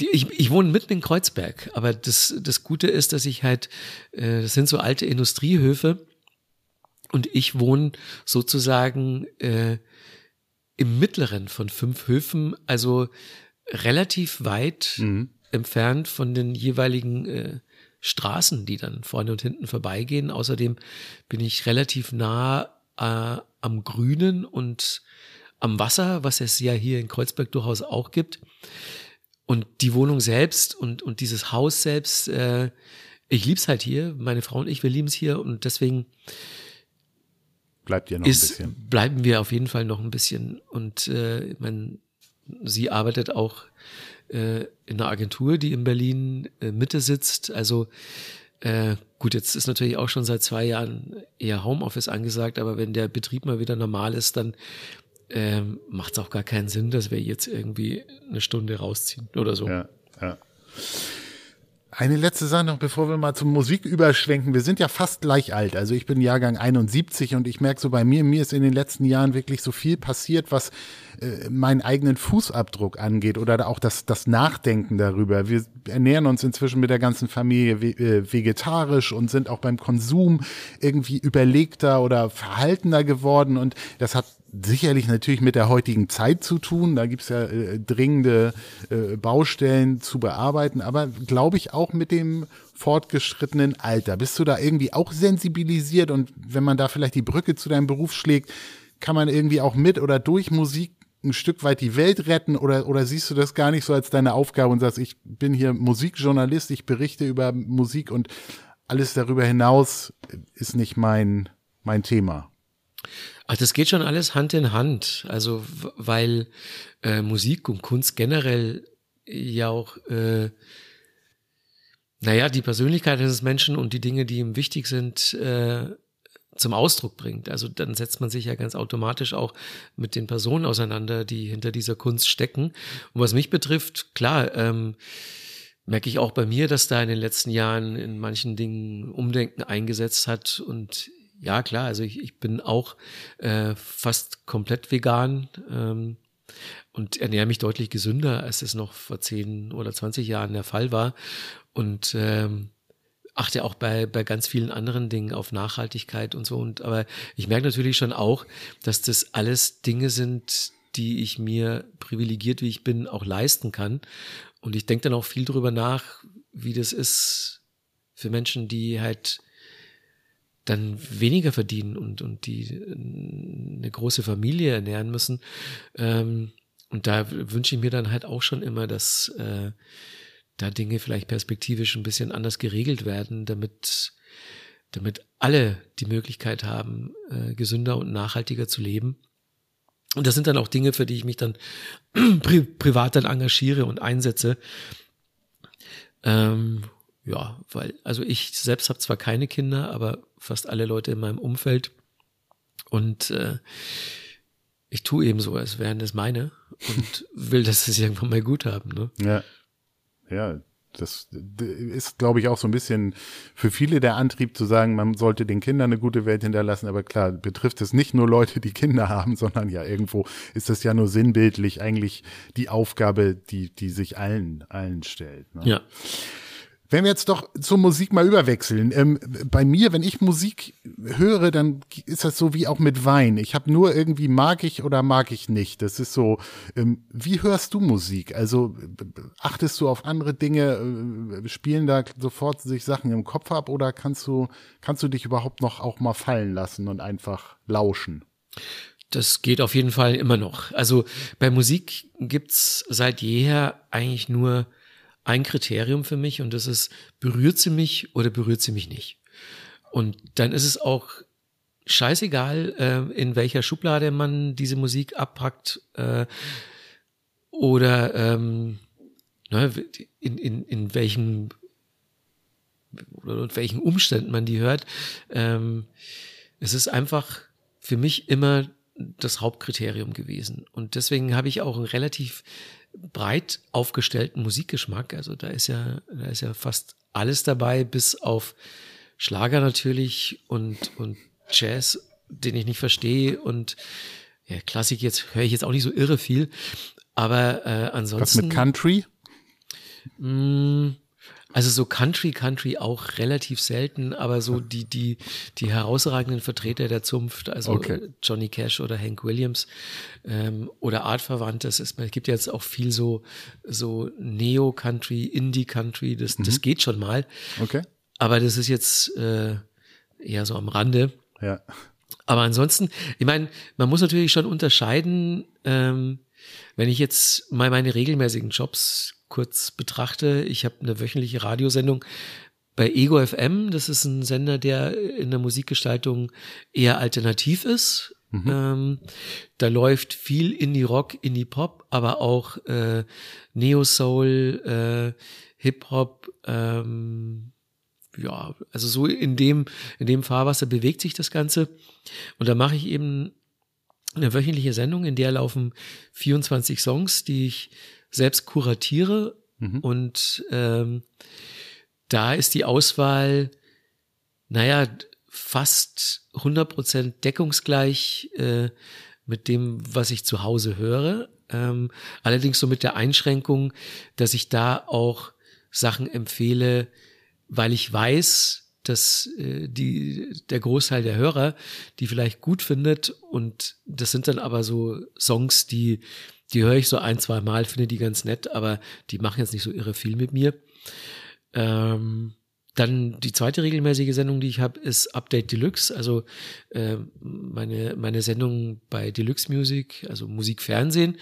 die, ich, ich wohne mitten in Kreuzberg, aber das, das Gute ist, dass ich halt, äh, das sind so alte Industriehöfe und ich wohne sozusagen äh, im mittleren von fünf Höfen, also relativ weit mhm. entfernt von den jeweiligen äh, Straßen, die dann vorne und hinten vorbeigehen. Außerdem bin ich relativ nah äh, am Grünen und am Wasser, was es ja hier in Kreuzberg durchaus auch gibt. Und die Wohnung selbst und, und dieses Haus selbst, äh, ich lieb's halt hier. Meine Frau und ich, wir lieben es hier und deswegen bleibt ihr noch ist, ein bisschen. Bleiben wir auf jeden Fall noch ein bisschen. Und äh, ich mein, sie arbeitet auch äh, in einer Agentur, die in Berlin äh, Mitte sitzt. Also äh, gut, jetzt ist natürlich auch schon seit zwei Jahren eher Homeoffice angesagt, aber wenn der Betrieb mal wieder normal ist, dann ähm, macht es auch gar keinen Sinn, dass wir jetzt irgendwie eine Stunde rausziehen oder so. Ja, ja. Eine letzte Sache noch, bevor wir mal zur Musik überschwenken. Wir sind ja fast gleich alt. Also ich bin Jahrgang 71 und ich merke so bei mir, mir ist in den letzten Jahren wirklich so viel passiert, was äh, meinen eigenen Fußabdruck angeht oder auch das, das Nachdenken darüber. Wir ernähren uns inzwischen mit der ganzen Familie äh, vegetarisch und sind auch beim Konsum irgendwie überlegter oder verhaltener geworden und das hat sicherlich natürlich mit der heutigen Zeit zu tun. Da gibt's ja äh, dringende äh, Baustellen zu bearbeiten, aber glaube ich auch mit dem fortgeschrittenen Alter. Bist du da irgendwie auch sensibilisiert und wenn man da vielleicht die Brücke zu deinem Beruf schlägt, kann man irgendwie auch mit oder durch Musik ein Stück weit die Welt retten oder, oder siehst du das gar nicht so als deine Aufgabe und sagst, ich bin hier Musikjournalist, ich berichte über Musik und alles darüber hinaus ist nicht mein, mein Thema? Ach, das geht schon alles Hand in Hand. Also, weil äh, Musik und Kunst generell ja auch, äh, naja, die Persönlichkeit eines Menschen und die Dinge, die ihm wichtig sind, äh, zum Ausdruck bringt. Also dann setzt man sich ja ganz automatisch auch mit den Personen auseinander, die hinter dieser Kunst stecken. Und was mich betrifft, klar, ähm, merke ich auch bei mir, dass da in den letzten Jahren in manchen Dingen Umdenken eingesetzt hat und ja, klar, also ich, ich bin auch äh, fast komplett vegan ähm, und ernähre mich deutlich gesünder, als es noch vor 10 oder 20 Jahren der Fall war. Und ähm, achte auch bei, bei ganz vielen anderen Dingen auf Nachhaltigkeit und so. Und aber ich merke natürlich schon auch, dass das alles Dinge sind, die ich mir privilegiert, wie ich bin, auch leisten kann. Und ich denke dann auch viel drüber nach, wie das ist für Menschen, die halt dann weniger verdienen und, und die äh, eine große Familie ernähren müssen. Ähm, und da wünsche ich mir dann halt auch schon immer, dass äh, da Dinge vielleicht perspektivisch ein bisschen anders geregelt werden, damit, damit alle die Möglichkeit haben, äh, gesünder und nachhaltiger zu leben. Und das sind dann auch Dinge, für die ich mich dann <clears throat> pri privat dann engagiere und einsetze. Ähm, ja, weil, also ich selbst habe zwar keine Kinder, aber fast alle Leute in meinem Umfeld. Und äh, ich tue eben so, als wären das meine und <laughs> will, dass sie es irgendwann mal gut haben. Ne? Ja. Ja, das ist, glaube ich, auch so ein bisschen für viele der Antrieb zu sagen, man sollte den Kindern eine gute Welt hinterlassen. Aber klar, betrifft es nicht nur Leute, die Kinder <laughs> haben, sondern ja irgendwo ist das ja nur sinnbildlich eigentlich die Aufgabe, die, die sich allen, allen stellt. Ne? Ja. Wenn wir jetzt doch zur Musik mal überwechseln. Ähm, bei mir, wenn ich Musik höre, dann ist das so wie auch mit Wein. Ich habe nur irgendwie mag ich oder mag ich nicht. Das ist so, ähm, wie hörst du Musik? Also achtest du auf andere Dinge, äh, spielen da sofort sich Sachen im Kopf ab oder kannst du, kannst du dich überhaupt noch auch mal fallen lassen und einfach lauschen? Das geht auf jeden Fall immer noch. Also bei Musik gibt's seit jeher eigentlich nur ein Kriterium für mich und das ist, berührt sie mich oder berührt sie mich nicht? Und dann ist es auch scheißegal, äh, in welcher Schublade man diese Musik abpackt äh, oder ähm, ne, in, in, in welchem oder in welchen Umständen man die hört. Ähm, es ist einfach für mich immer das Hauptkriterium gewesen. Und deswegen habe ich auch ein relativ breit aufgestellten Musikgeschmack. Also da ist ja, da ist ja fast alles dabei, bis auf Schlager natürlich und, und Jazz, den ich nicht verstehe und ja, Klassik jetzt höre ich jetzt auch nicht so irre viel. Aber äh, ansonsten. Was mit Country? Mh, mm, also so Country, Country auch relativ selten, aber so die, die, die herausragenden Vertreter der Zunft, also okay. Johnny Cash oder Hank Williams ähm, oder Artverwandt, das ist, es gibt jetzt auch viel so, so Neo-Country, Indie-Country, das, mhm. das geht schon mal. Okay. Aber das ist jetzt äh, eher so am Rande. Ja. Aber ansonsten, ich meine, man muss natürlich schon unterscheiden, ähm, wenn ich jetzt mal meine regelmäßigen Jobs kurz betrachte, ich habe eine wöchentliche Radiosendung bei Ego FM. Das ist ein Sender, der in der Musikgestaltung eher alternativ ist. Mhm. Ähm, da läuft viel Indie-Rock, Indie-Pop, aber auch äh, Neo-Soul, äh, Hip-Hop, ähm, ja, also so in dem, in dem Fahrwasser bewegt sich das Ganze. Und da mache ich eben eine wöchentliche Sendung, in der laufen 24 Songs, die ich selbst kuratiere mhm. und ähm, da ist die Auswahl, naja, fast 100% deckungsgleich äh, mit dem, was ich zu Hause höre. Ähm, allerdings so mit der Einschränkung, dass ich da auch Sachen empfehle, weil ich weiß, dass äh, die, der Großteil der Hörer die vielleicht gut findet und das sind dann aber so Songs, die, die höre ich so ein, zwei Mal, finde die ganz nett, aber die machen jetzt nicht so irre viel mit mir. Ähm, dann die zweite regelmäßige Sendung, die ich habe, ist Update Deluxe, also äh, meine, meine Sendung bei Deluxe Music, also Musikfernsehen.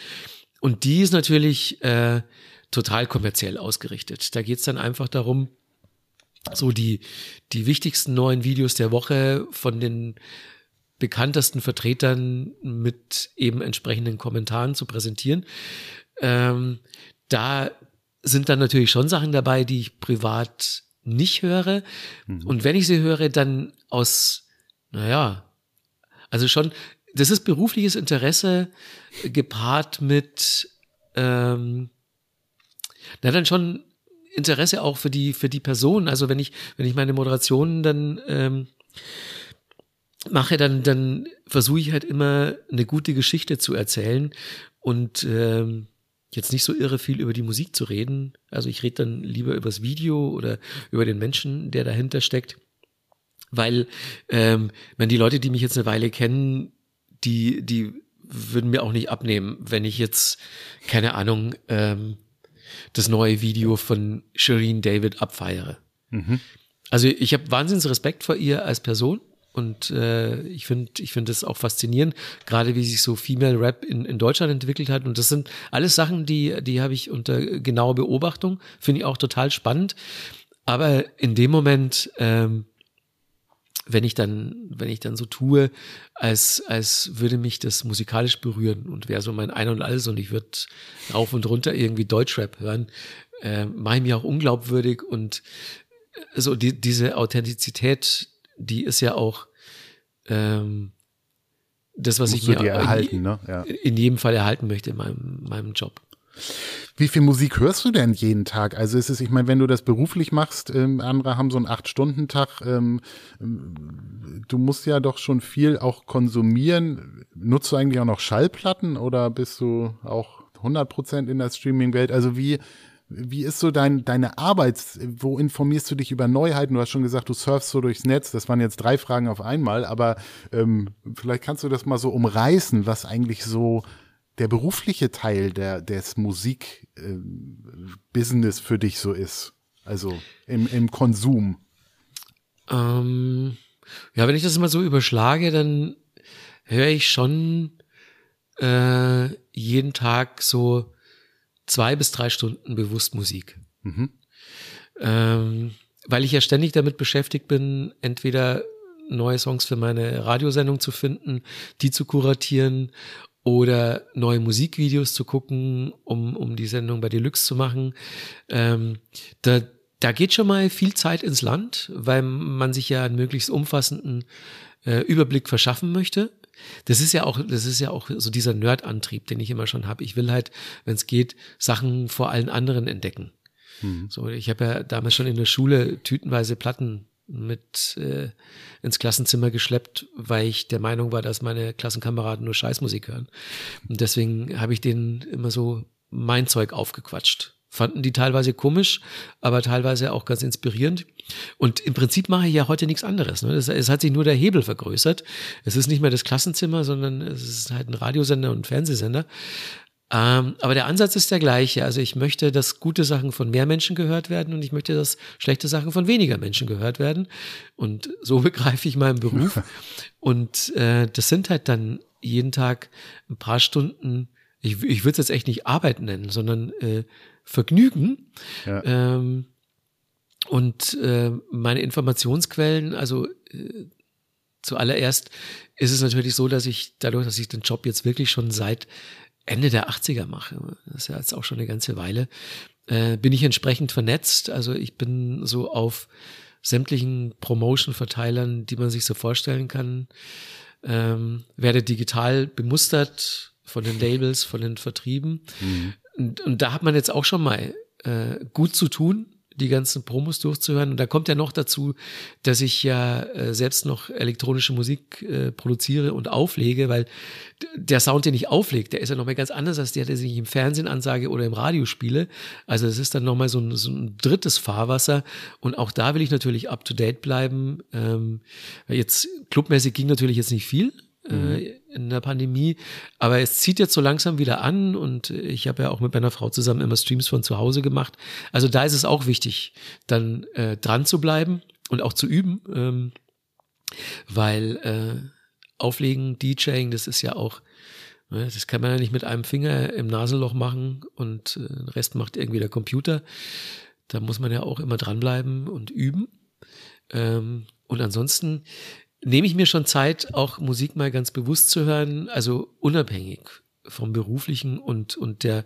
Und die ist natürlich äh, total kommerziell ausgerichtet. Da geht es dann einfach darum, so die, die wichtigsten neuen Videos der Woche von den bekanntesten Vertretern mit eben entsprechenden Kommentaren zu präsentieren. Ähm, da sind dann natürlich schon Sachen dabei, die ich privat nicht höre. Mhm. Und wenn ich sie höre, dann aus, naja, also schon, das ist berufliches Interesse gepaart mit, ähm, na dann schon Interesse auch für die, für die Person. Also wenn ich, wenn ich meine Moderationen dann ähm, mache, dann, dann versuche ich halt immer eine gute Geschichte zu erzählen und ähm, jetzt nicht so irre viel über die Musik zu reden. Also ich rede dann lieber über das Video oder über den Menschen, der dahinter steckt. Weil, ähm, wenn die Leute, die mich jetzt eine Weile kennen, die, die würden mir auch nicht abnehmen, wenn ich jetzt, keine Ahnung, ähm, das neue Video von Shireen David abfeiere. Mhm. Also ich habe wahnsinns Respekt vor ihr als Person und äh, ich finde ich finde auch faszinierend, gerade wie sich so Female Rap in, in Deutschland entwickelt hat. Und das sind alles Sachen, die, die habe ich unter genauer Beobachtung, finde ich auch total spannend. Aber in dem Moment ähm, wenn ich dann, wenn ich dann so tue, als, als würde mich das musikalisch berühren und wäre so mein Ein und Alles und ich würde rauf und runter irgendwie Deutschrap hören, äh, mache ich mich auch unglaubwürdig und äh, so die, diese Authentizität, die ist ja auch ähm, das, was Musst ich mir erhalten, ne? ja. in jedem Fall erhalten möchte in meinem, meinem Job. Wie viel Musik hörst du denn jeden Tag? Also ist es, ich meine, wenn du das beruflich machst, ähm, andere haben so einen Acht-Stunden-Tag, ähm, du musst ja doch schon viel auch konsumieren. Nutzt du eigentlich auch noch Schallplatten oder bist du auch 100 Prozent in der Streaming-Welt? Also wie, wie ist so dein, deine Arbeit? Wo informierst du dich über Neuheiten? Du hast schon gesagt, du surfst so durchs Netz. Das waren jetzt drei Fragen auf einmal, aber ähm, vielleicht kannst du das mal so umreißen, was eigentlich so der berufliche Teil der, des Musikbusiness äh, für dich so ist? Also im, im Konsum? Ähm, ja, wenn ich das immer so überschlage, dann höre ich schon äh, jeden Tag so zwei bis drei Stunden bewusst Musik. Mhm. Ähm, weil ich ja ständig damit beschäftigt bin, entweder neue Songs für meine Radiosendung zu finden, die zu kuratieren oder neue Musikvideos zu gucken, um, um die Sendung bei Deluxe zu machen. Ähm, da, da geht schon mal viel Zeit ins Land, weil man sich ja einen möglichst umfassenden äh, Überblick verschaffen möchte. Das ist ja auch, das ist ja auch so dieser Nerd-Antrieb, den ich immer schon habe. Ich will halt, wenn es geht, Sachen vor allen anderen entdecken. Mhm. So, ich habe ja damals schon in der Schule tütenweise Platten mit äh, ins Klassenzimmer geschleppt, weil ich der Meinung war, dass meine Klassenkameraden nur Scheißmusik hören. Und deswegen habe ich denen immer so mein Zeug aufgequatscht. Fanden die teilweise komisch, aber teilweise auch ganz inspirierend. Und im Prinzip mache ich ja heute nichts anderes. Ne? Es, es hat sich nur der Hebel vergrößert. Es ist nicht mehr das Klassenzimmer, sondern es ist halt ein Radiosender und ein Fernsehsender. Ähm, aber der Ansatz ist der gleiche. Also ich möchte, dass gute Sachen von mehr Menschen gehört werden und ich möchte, dass schlechte Sachen von weniger Menschen gehört werden. Und so <laughs> begreife ich meinen Beruf. und äh, das sind halt dann jeden Tag ein paar Stunden, ich, ich würde es jetzt echt nicht Arbeit nennen, sondern äh, Vergnügen. Ja. Ähm, und äh, meine Informationsquellen, also äh, zuallererst ist es natürlich so, dass ich dadurch, dass ich den Job jetzt wirklich schon seit Ende der 80er mache, das ist ja jetzt auch schon eine ganze Weile, äh, bin ich entsprechend vernetzt. Also ich bin so auf sämtlichen Promotion-Verteilern, die man sich so vorstellen kann, ähm, werde digital bemustert von den Labels, von den Vertrieben. Mhm. Und, und da hat man jetzt auch schon mal äh, gut zu tun. die ganzen Promos durchzuhören. Und da kommt ja noch dazu, dass ich ja äh, selbst noch elektronische Musik äh, produziere und auflege, weil der Sound, den ich auflege, der ist ja nochmal ganz anders als der, der ich im Fernsehen ansage oder im Radio spiele. Also es ist dann nochmal so ein, so ein drittes Fahrwasser. Und auch da will ich natürlich up to date bleiben. Ähm, jetzt clubmäßig ging natürlich jetzt nicht viel. Äh, mhm. In der Pandemie. Aber es zieht jetzt so langsam wieder an und ich habe ja auch mit meiner Frau zusammen immer Streams von zu Hause gemacht. Also da ist es auch wichtig, dann äh, dran zu bleiben und auch zu üben, ähm, weil äh, Auflegen, DJing, das ist ja auch, ne, das kann man ja nicht mit einem Finger im Nasenloch machen und äh, den Rest macht irgendwie der Computer. Da muss man ja auch immer dranbleiben und üben. Ähm, und ansonsten nehme ich mir schon Zeit, auch Musik mal ganz bewusst zu hören, also unabhängig vom beruflichen und, und der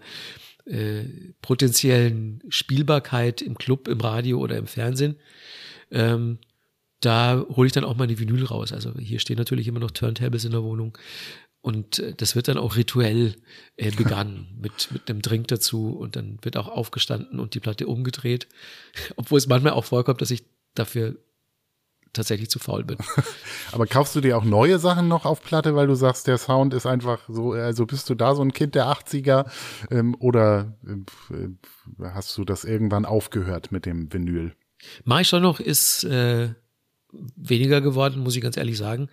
äh, potenziellen Spielbarkeit im Club, im Radio oder im Fernsehen. Ähm, da hole ich dann auch mal die Vinyl raus. Also hier stehen natürlich immer noch Turntables in der Wohnung. Und äh, das wird dann auch rituell äh, begangen <laughs> mit, mit einem Drink dazu und dann wird auch aufgestanden und die Platte umgedreht. <laughs> Obwohl es manchmal auch vorkommt, dass ich dafür tatsächlich zu faul bin. <laughs> Aber kaufst du dir auch neue Sachen noch auf Platte, weil du sagst, der Sound ist einfach so, also bist du da so ein Kind der 80er ähm, oder äh, hast du das irgendwann aufgehört mit dem Vinyl? Mach ich schon noch, ist äh, weniger geworden, muss ich ganz ehrlich sagen.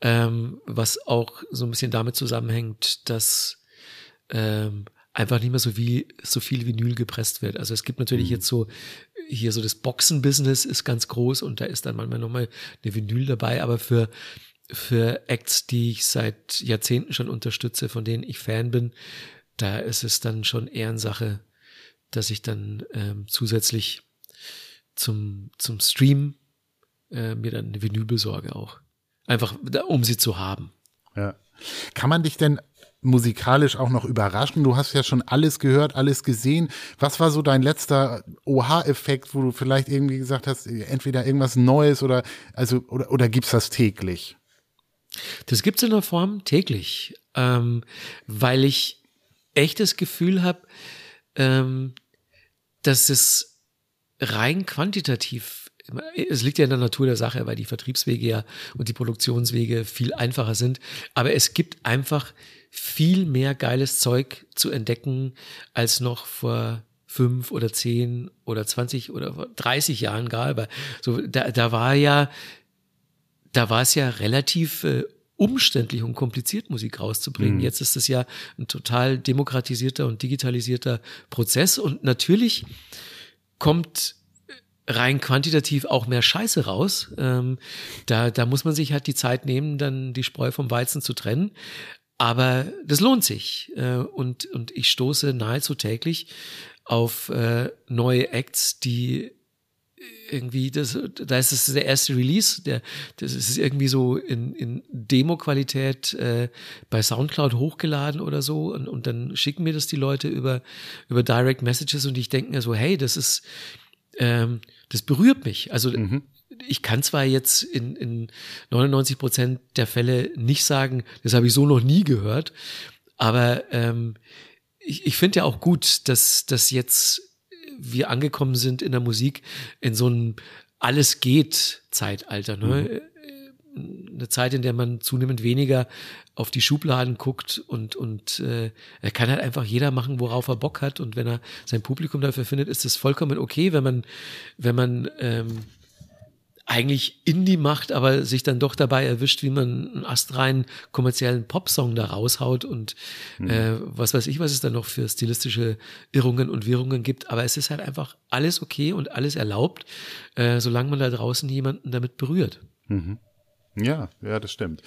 Ähm, was auch so ein bisschen damit zusammenhängt, dass ähm, einfach nicht mehr so wie so viel Vinyl gepresst wird. Also es gibt natürlich mhm. jetzt so hier so das Boxen-Business ist ganz groß und da ist dann manchmal nochmal eine Vinyl dabei, aber für, für Acts, die ich seit Jahrzehnten schon unterstütze, von denen ich Fan bin, da ist es dann schon eher eine Sache, dass ich dann ähm, zusätzlich zum, zum Stream äh, mir dann eine Vinyl besorge auch. Einfach, um sie zu haben. Ja. Kann man dich denn musikalisch auch noch überraschen? Du hast ja schon alles gehört, alles gesehen. Was war so dein letzter Oha-Effekt, wo du vielleicht irgendwie gesagt hast, entweder irgendwas Neues oder also oder, oder gibt's das täglich? Das gibt's in der Form täglich, ähm, weil ich echt das Gefühl habe, ähm, dass es rein quantitativ es liegt ja in der Natur der Sache, weil die Vertriebswege ja und die Produktionswege viel einfacher sind. Aber es gibt einfach viel mehr geiles Zeug zu entdecken als noch vor fünf oder zehn oder zwanzig oder 30 Jahren gar. Aber so, da, da war ja, da war es ja relativ äh, umständlich und kompliziert, Musik rauszubringen. Mhm. Jetzt ist es ja ein total demokratisierter und digitalisierter Prozess und natürlich kommt rein quantitativ auch mehr Scheiße raus. Ähm, da, da muss man sich halt die Zeit nehmen, dann die Spreu vom Weizen zu trennen. Aber das lohnt sich. Äh, und, und ich stoße nahezu täglich auf äh, neue Acts, die irgendwie, das, da ist es der erste Release, der, das ist irgendwie so in, in Demo-Qualität äh, bei Soundcloud hochgeladen oder so und, und dann schicken mir das die Leute über, über Direct Messages und ich denke mir so, hey, das ist, ähm, das berührt mich. Also mhm ich kann zwar jetzt in, in 99 Prozent der Fälle nicht sagen, das habe ich so noch nie gehört, aber ähm, ich, ich finde ja auch gut, dass, dass jetzt wir angekommen sind in der Musik in so einem alles geht Zeitalter. Ne? Mhm. Eine Zeit, in der man zunehmend weniger auf die Schubladen guckt und, und äh, er kann halt einfach jeder machen, worauf er Bock hat. Und wenn er sein Publikum dafür findet, ist das vollkommen okay, wenn man, wenn man ähm, eigentlich Indie macht, aber sich dann doch dabei erwischt, wie man einen astreinen kommerziellen Popsong da raushaut und mhm. äh, was weiß ich, was es dann noch für stilistische Irrungen und Wirrungen gibt. Aber es ist halt einfach alles okay und alles erlaubt, äh, solange man da draußen jemanden damit berührt. Mhm. Ja, ja, das stimmt.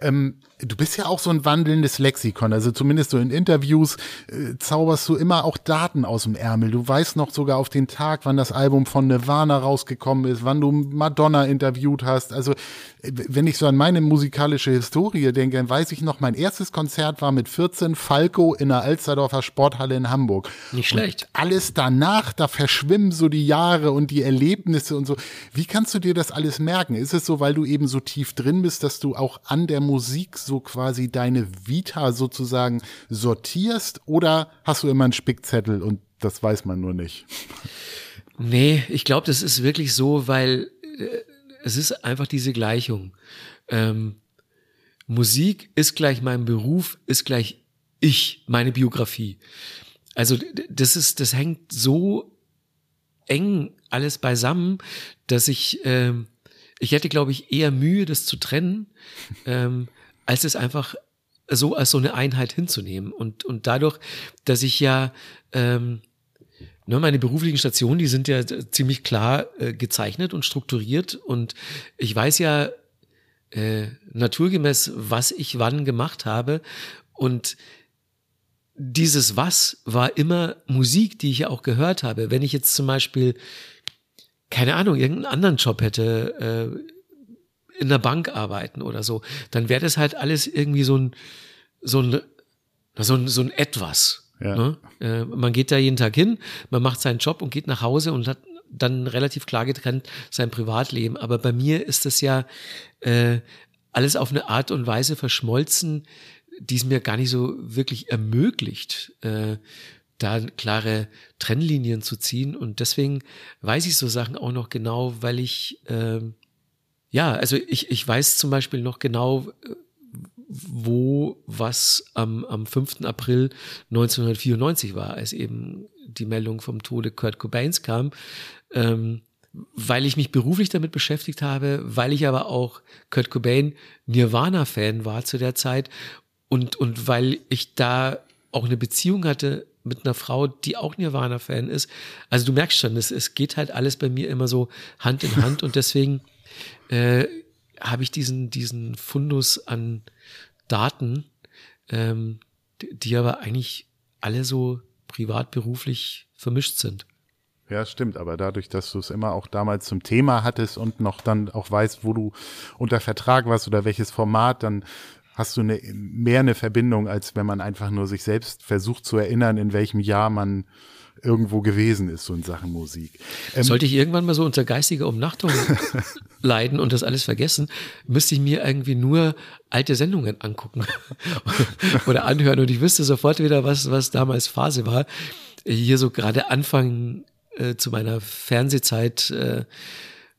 Ähm, du bist ja auch so ein wandelndes Lexikon, also zumindest so in Interviews äh, zauberst du immer auch Daten aus dem Ärmel. Du weißt noch sogar auf den Tag, wann das Album von Nirvana rausgekommen ist, wann du Madonna interviewt hast. Also wenn ich so an meine musikalische Historie denke, dann weiß ich noch, mein erstes Konzert war mit 14 Falco in der Alsterdorfer Sporthalle in Hamburg. Nicht schlecht. Und alles danach, da verschwimmen so die Jahre und die Erlebnisse und so. Wie kannst du dir das alles merken? Ist es so, weil du eben so tief drin bist, dass du auch an der Musik so quasi deine Vita sozusagen sortierst? Oder hast du immer einen Spickzettel und das weiß man nur nicht? Nee, ich glaube, das ist wirklich so, weil äh, es ist einfach diese Gleichung. Ähm, Musik ist gleich mein Beruf, ist gleich ich, meine Biografie. Also das ist, das hängt so eng alles beisammen, dass ich, ähm, ich hätte, glaube ich, eher Mühe, das zu trennen, <laughs> ähm, als es einfach so als so eine Einheit hinzunehmen. Und, und dadurch, dass ich ja ähm, ne, meine beruflichen Stationen, die sind ja ziemlich klar äh, gezeichnet und strukturiert. Und ich weiß ja äh, naturgemäß, was ich wann gemacht habe. Und dieses Was war immer Musik, die ich ja auch gehört habe. Wenn ich jetzt zum Beispiel, keine Ahnung, irgendeinen anderen Job hätte, äh, in der Bank arbeiten oder so, dann wäre das halt alles irgendwie so ein, so ein, so ein, so ein Etwas. Ja. Ne? Äh, man geht da jeden Tag hin, man macht seinen Job und geht nach Hause und hat dann relativ klar getrennt sein Privatleben. Aber bei mir ist das ja äh, alles auf eine Art und Weise verschmolzen, die es mir gar nicht so wirklich ermöglicht, äh, da klare Trennlinien zu ziehen. Und deswegen weiß ich so Sachen auch noch genau, weil ich, äh, ja, also ich, ich weiß zum Beispiel noch genau, äh, wo was am, am 5. April 1994 war, als eben die Meldung vom Tode Kurt Cobains kam. Ähm, weil ich mich beruflich damit beschäftigt habe, weil ich aber auch Kurt Cobain Nirvana-Fan war zu der Zeit und, und weil ich da auch eine Beziehung hatte mit einer Frau, die auch Nirvana-Fan ist. Also du merkst schon, es, es geht halt alles bei mir immer so Hand in Hand und deswegen äh, habe ich diesen, diesen Fundus an Daten, ähm, die, die aber eigentlich alle so privat, beruflich vermischt sind. Ja, stimmt, aber dadurch, dass du es immer auch damals zum Thema hattest und noch dann auch weißt, wo du unter Vertrag warst oder welches Format, dann hast du eine, mehr eine Verbindung, als wenn man einfach nur sich selbst versucht zu erinnern, in welchem Jahr man irgendwo gewesen ist, so in Sachen Musik. Ähm, Sollte ich irgendwann mal so unter geistiger Umnachtung <laughs> leiden und das alles vergessen, müsste ich mir irgendwie nur alte Sendungen angucken <laughs> oder anhören und ich wüsste sofort wieder, was, was damals Phase war. Hier so gerade Anfang äh, zu meiner Fernsehzeit äh,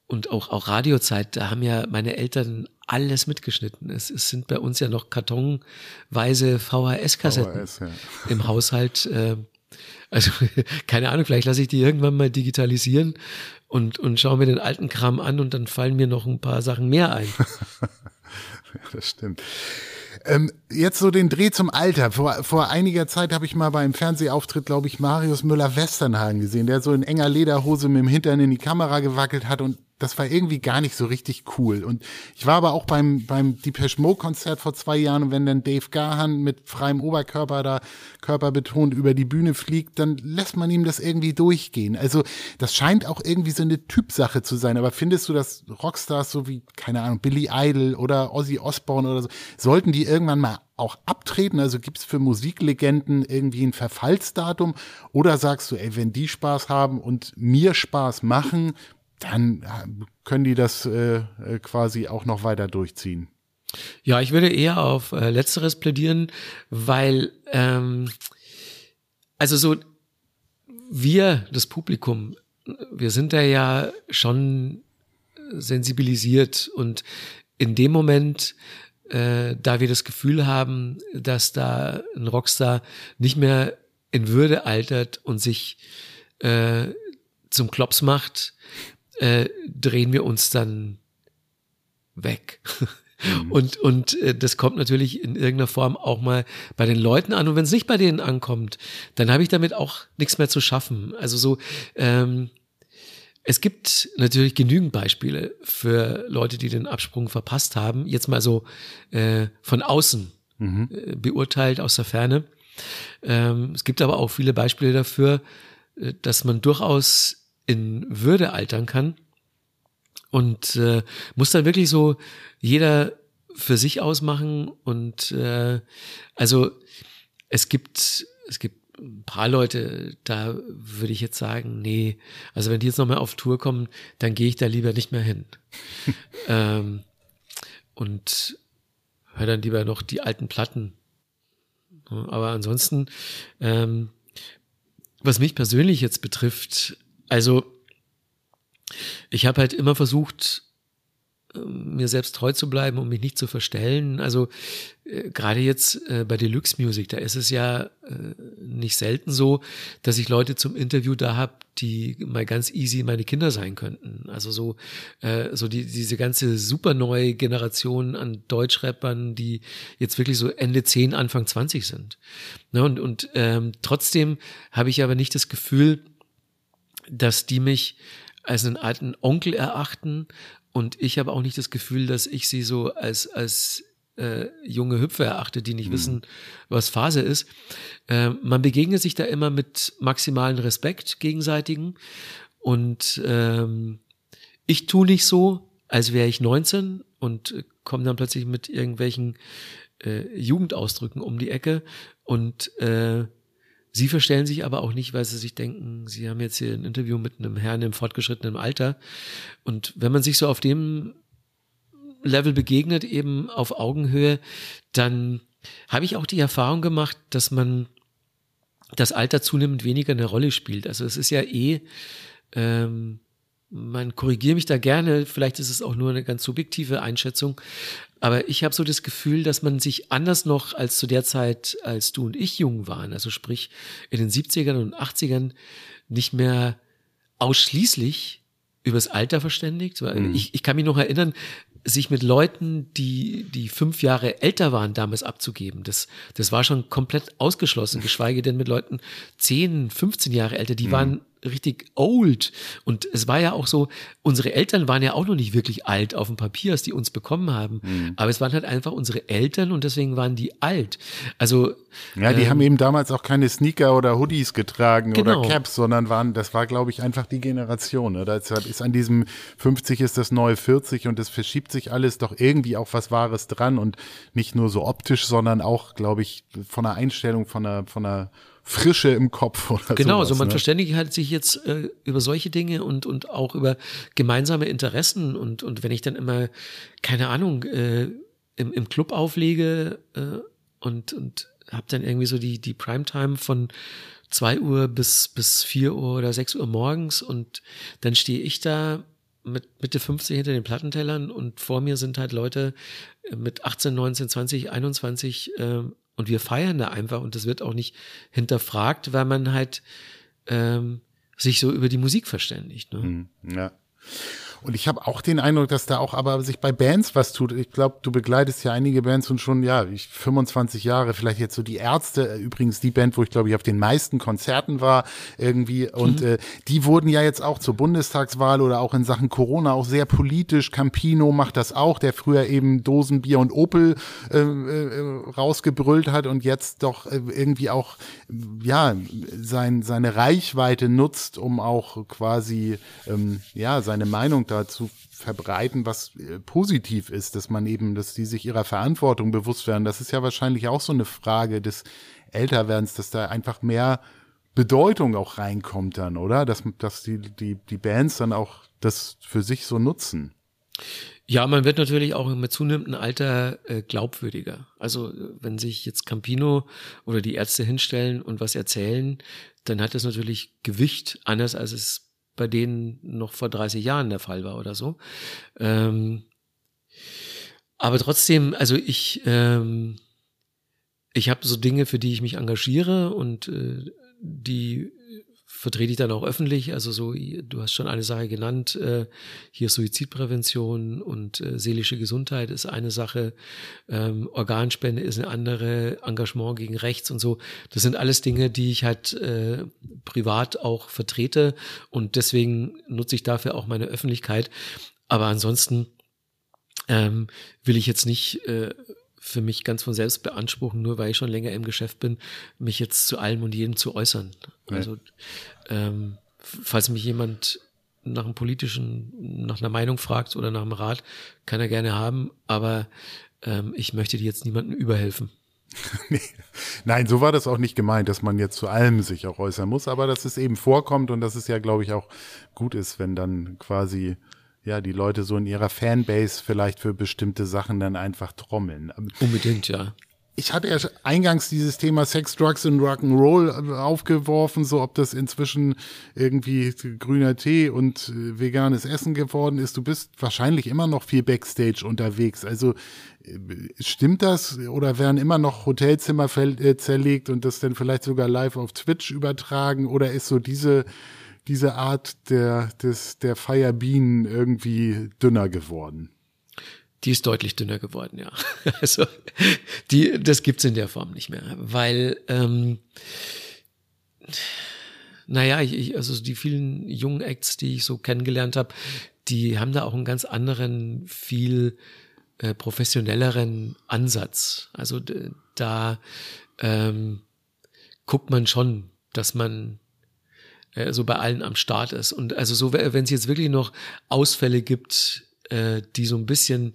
und auch, auch Radiozeit, da haben ja meine Eltern alles mitgeschnitten. Es, es sind bei uns ja noch kartonweise VHS-Kassetten VHS, ja. <laughs> im Haushalt. Äh, also <laughs> keine Ahnung, vielleicht lasse ich die irgendwann mal digitalisieren und, und schaue mir den alten Kram an und dann fallen mir noch ein paar Sachen mehr ein. <laughs> ja, das stimmt. Ähm, jetzt so den Dreh zum Alter. Vor, vor einiger Zeit habe ich mal beim Fernsehauftritt, glaube ich, Marius Müller-Westernhagen gesehen, der so in enger Lederhose mit dem Hintern in die Kamera gewackelt hat und das war irgendwie gar nicht so richtig cool. Und ich war aber auch beim, beim Depeche Mode Konzert vor zwei Jahren und wenn dann Dave Gahan mit freiem Oberkörper da körperbetont über die Bühne fliegt, dann lässt man ihm das irgendwie durchgehen. Also das scheint auch irgendwie so eine Typsache zu sein. Aber findest du, dass Rockstars so wie, keine Ahnung, Billy Idol oder Ozzy Osbourne oder so, sollten die irgendwann mal auch abtreten? Also gibt es für Musiklegenden irgendwie ein Verfallsdatum? Oder sagst du, ey, wenn die Spaß haben und mir Spaß machen, dann äh, können die das äh, äh, quasi auch noch weiter durchziehen. Ja, ich würde eher auf äh, Letzteres plädieren, weil ähm, also so wir, das Publikum, wir sind da ja schon sensibilisiert und in dem Moment, äh, da wir das Gefühl haben, dass da ein Rockstar nicht mehr in Würde altert und sich äh, zum Klops macht, äh, drehen wir uns dann weg. Mhm. Und, und äh, das kommt natürlich in irgendeiner Form auch mal bei den Leuten an. Und wenn es nicht bei denen ankommt, dann habe ich damit auch nichts mehr zu schaffen. Also so, ähm, es gibt natürlich genügend Beispiele für Leute, die den Absprung verpasst haben. Jetzt mal so äh, von außen mhm. äh, beurteilt aus der Ferne. Ähm, es gibt aber auch viele Beispiele dafür, äh, dass man durchaus in Würde altern kann und äh, muss dann wirklich so jeder für sich ausmachen und äh, also es gibt es gibt ein paar Leute, da würde ich jetzt sagen, nee, also wenn die jetzt nochmal auf Tour kommen, dann gehe ich da lieber nicht mehr hin. <laughs> ähm, und höre dann lieber noch die alten Platten. Aber ansonsten, ähm, was mich persönlich jetzt betrifft, also ich habe halt immer versucht, mir selbst treu zu bleiben und mich nicht zu verstellen. Also äh, gerade jetzt äh, bei Deluxe Music, da ist es ja äh, nicht selten so, dass ich Leute zum Interview da habe, die mal ganz easy meine Kinder sein könnten. Also so, äh, so die, diese ganze super neue Generation an Deutschrappern, die jetzt wirklich so Ende 10, Anfang 20 sind. Ne, und und ähm, trotzdem habe ich aber nicht das Gefühl, dass die mich als einen alten Onkel erachten und ich habe auch nicht das Gefühl, dass ich sie so als, als äh, junge Hüpfer erachte, die nicht mhm. wissen, was Phase ist. Äh, man begegnet sich da immer mit maximalen Respekt gegenseitigen. Und ähm, ich tue nicht so, als wäre ich 19 und komme dann plötzlich mit irgendwelchen äh, Jugendausdrücken um die Ecke. Und äh, Sie verstellen sich aber auch nicht, weil sie sich denken, sie haben jetzt hier ein Interview mit einem Herrn im fortgeschrittenen Alter. Und wenn man sich so auf dem Level begegnet, eben auf Augenhöhe, dann habe ich auch die Erfahrung gemacht, dass man das Alter zunehmend weniger eine Rolle spielt. Also es ist ja eh, ähm, man korrigiert mich da gerne, vielleicht ist es auch nur eine ganz subjektive Einschätzung, aber ich habe so das Gefühl, dass man sich anders noch als zu der Zeit, als du und ich jung waren, also sprich in den 70ern und 80ern, nicht mehr ausschließlich übers Alter verständigt. Mhm. Ich, ich kann mich noch erinnern, sich mit Leuten, die, die fünf Jahre älter waren, damals abzugeben. Das, das war schon komplett ausgeschlossen, geschweige denn mit Leuten 10, 15 Jahre älter, die mhm. waren richtig old. Und es war ja auch so, unsere Eltern waren ja auch noch nicht wirklich alt auf dem Papier, als die uns bekommen haben. Mhm. Aber es waren halt einfach unsere Eltern und deswegen waren die alt. Also. Ja, die ähm, haben eben damals auch keine Sneaker oder Hoodies getragen genau. oder Caps, sondern waren, das war, glaube ich, einfach die Generation. Ne? Das ist an diesem 50 ist das neue 40 und es verschiebt sich alles doch irgendwie auch was Wahres dran und nicht nur so optisch, sondern auch, glaube ich, von der Einstellung, von der, von der Frische im Kopf oder Genau, sowas, also man ne? verständigt halt sich jetzt äh, über solche Dinge und, und auch über gemeinsame Interessen und, und wenn ich dann immer, keine Ahnung, äh, im, im Club auflege äh, und, und hab dann irgendwie so die, die Primetime von zwei Uhr bis, bis vier Uhr oder sechs Uhr morgens und dann stehe ich da mit Mitte 50 hinter den Plattentellern und vor mir sind halt Leute mit 18, 19, 20, 21 äh, und wir feiern da einfach und das wird auch nicht hinterfragt, weil man halt ähm, sich so über die Musik verständigt. Ne? Hm, ja. Und ich habe auch den Eindruck, dass da auch aber sich bei Bands was tut. Ich glaube, du begleitest ja einige Bands und schon, ja, ich 25 Jahre, vielleicht jetzt so die Ärzte, äh, übrigens die Band, wo ich glaube ich auf den meisten Konzerten war irgendwie. Und mhm. äh, die wurden ja jetzt auch zur Bundestagswahl oder auch in Sachen Corona auch sehr politisch. Campino macht das auch, der früher eben Dosenbier und Opel äh, äh, rausgebrüllt hat und jetzt doch äh, irgendwie auch, ja, sein, seine Reichweite nutzt, um auch quasi, ähm, ja, seine Meinung da zu verbreiten, was äh, positiv ist, dass man eben, dass die sich ihrer Verantwortung bewusst werden. Das ist ja wahrscheinlich auch so eine Frage des Älterwerdens, dass da einfach mehr Bedeutung auch reinkommt dann, oder? Dass, dass die, die, die Bands dann auch das für sich so nutzen. Ja, man wird natürlich auch mit zunehmendem Alter äh, glaubwürdiger. Also wenn sich jetzt Campino oder die Ärzte hinstellen und was erzählen, dann hat das natürlich Gewicht, anders als es bei denen noch vor 30 Jahren der Fall war oder so. Ähm, aber trotzdem, also ich, ähm, ich habe so Dinge, für die ich mich engagiere und äh, die vertrete ich dann auch öffentlich. Also so, du hast schon eine Sache genannt, äh, hier Suizidprävention und äh, seelische Gesundheit ist eine Sache, ähm, Organspende ist eine andere, Engagement gegen Rechts und so. Das sind alles Dinge, die ich halt äh, privat auch vertrete und deswegen nutze ich dafür auch meine Öffentlichkeit. Aber ansonsten ähm, will ich jetzt nicht für mich ganz von selbst beanspruchen, nur weil ich schon länger im Geschäft bin, mich jetzt zu allem und jedem zu äußern. Ja. Also ähm, falls mich jemand nach einem politischen, nach einer Meinung fragt oder nach einem Rat, kann er gerne haben, aber ähm, ich möchte dir jetzt niemandem überhelfen. <laughs> Nein, so war das auch nicht gemeint, dass man jetzt zu allem sich auch äußern muss, aber dass es eben vorkommt und dass es ja, glaube ich, auch gut ist, wenn dann quasi ja, die Leute so in ihrer Fanbase vielleicht für bestimmte Sachen dann einfach trommeln. Unbedingt, ja. ich hatte ja eingangs dieses Thema Sex, Drugs und Rock'n'Roll aufgeworfen, so ob das inzwischen irgendwie grüner Tee und äh, veganes Essen geworden ist. Du bist wahrscheinlich immer noch viel Backstage unterwegs. Also äh, stimmt das oder werden immer noch Hotelzimmer äh, zerlegt und das dann vielleicht sogar live auf Twitch übertragen oder ist so diese diese Art der des der Firebean irgendwie dünner geworden? Die ist deutlich dünner geworden, ja. <laughs> Also die, das gibt's in der Form nicht mehr, weil ähm, naja, ich, ich, also die vielen jungen Acts, die ich so kennengelernt habe, die haben da auch einen ganz anderen, viel äh, professionelleren Ansatz. Also da ähm, guckt man schon, dass man äh, so bei allen am Start ist. Und also so, wenn es jetzt wirklich noch Ausfälle gibt, äh, die so ein bisschen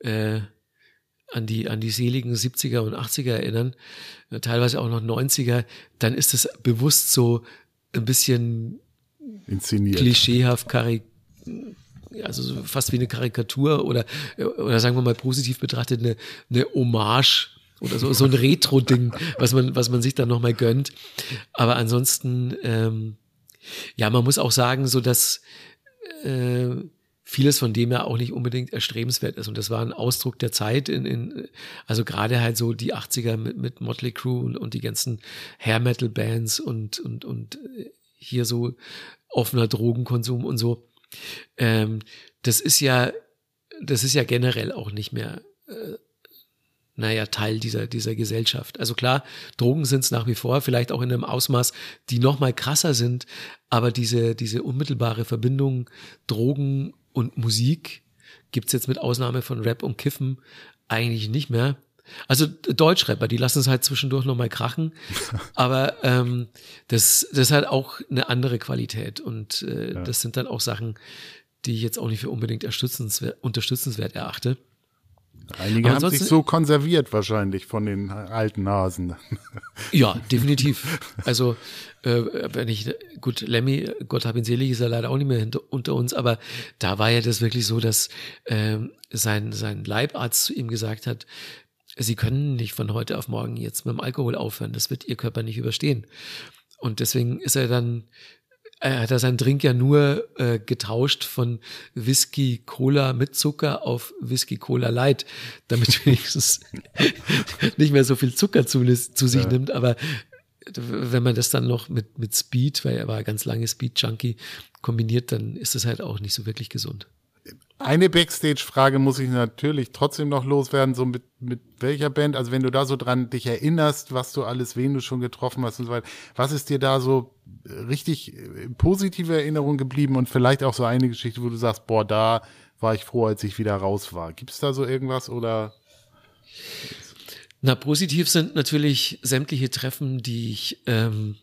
äh, an die, an die seligen 70er und 80er erinnern, äh, teilweise auch noch 90er, dann ist es bewusst so ein bisschen inszeniert. klischeehaft, karik also so fast wie eine Karikatur oder, oder sagen wir mal positiv betrachtet eine, eine Hommage oder so, so ein <laughs> Retro-Ding, was man, was man sich dann nochmal gönnt. Aber ansonsten, ähm, ja, man muss auch sagen, so dass äh, vieles von dem ja auch nicht unbedingt erstrebenswert ist. Und das war ein Ausdruck der Zeit in, in also gerade halt so die 80er mit, mit Motley Crue und, und die ganzen Hair Metal Bands und, und, und hier so offener Drogenkonsum und so. Ähm, das ist ja, das ist ja generell auch nicht mehr, äh, naja, Teil dieser, dieser Gesellschaft. Also klar, Drogen sind es nach wie vor, vielleicht auch in einem Ausmaß, die noch mal krasser sind, aber diese, diese unmittelbare Verbindung Drogen und Musik gibt's jetzt mit Ausnahme von Rap und Kiffen eigentlich nicht mehr. Also Deutschrapper, die lassen es halt zwischendurch nochmal krachen, <laughs> aber ähm, das, das ist halt auch eine andere Qualität und äh, ja. das sind dann auch Sachen, die ich jetzt auch nicht für unbedingt unterstützenswert erachte. Einige haben sich so konserviert wahrscheinlich von den alten Nasen. <laughs> Ja, definitiv. Also äh, wenn ich, gut, Lemmy, Gott hab ihn selig, ist er leider auch nicht mehr hinter, unter uns, aber da war ja das wirklich so, dass äh, sein, sein Leibarzt zu ihm gesagt hat, Sie können nicht von heute auf morgen jetzt mit dem Alkohol aufhören, das wird Ihr Körper nicht überstehen. Und deswegen ist er dann er hat er seinen Drink ja nur äh, getauscht von Whisky Cola mit Zucker auf Whisky Cola Light, damit <laughs> wenigstens nicht mehr so viel Zucker zu, zu sich ja. nimmt. Aber wenn man das dann noch mit, mit Speed, weil er war ganz lange Speed-Junkie, kombiniert, dann ist das halt auch nicht so wirklich gesund. Eine Backstage-Frage muss ich natürlich trotzdem noch loswerden, so mit, mit welcher Band, also wenn du da so dran dich erinnerst, was du alles, wen du schon getroffen hast und so weiter, was ist dir da so richtig äh, positive Erinnerung geblieben und vielleicht auch so eine Geschichte, wo du sagst, boah, da war ich froh, als ich wieder raus war. Gibt es da so irgendwas oder? Na, positiv sind natürlich sämtliche Treffen, die ich ähm,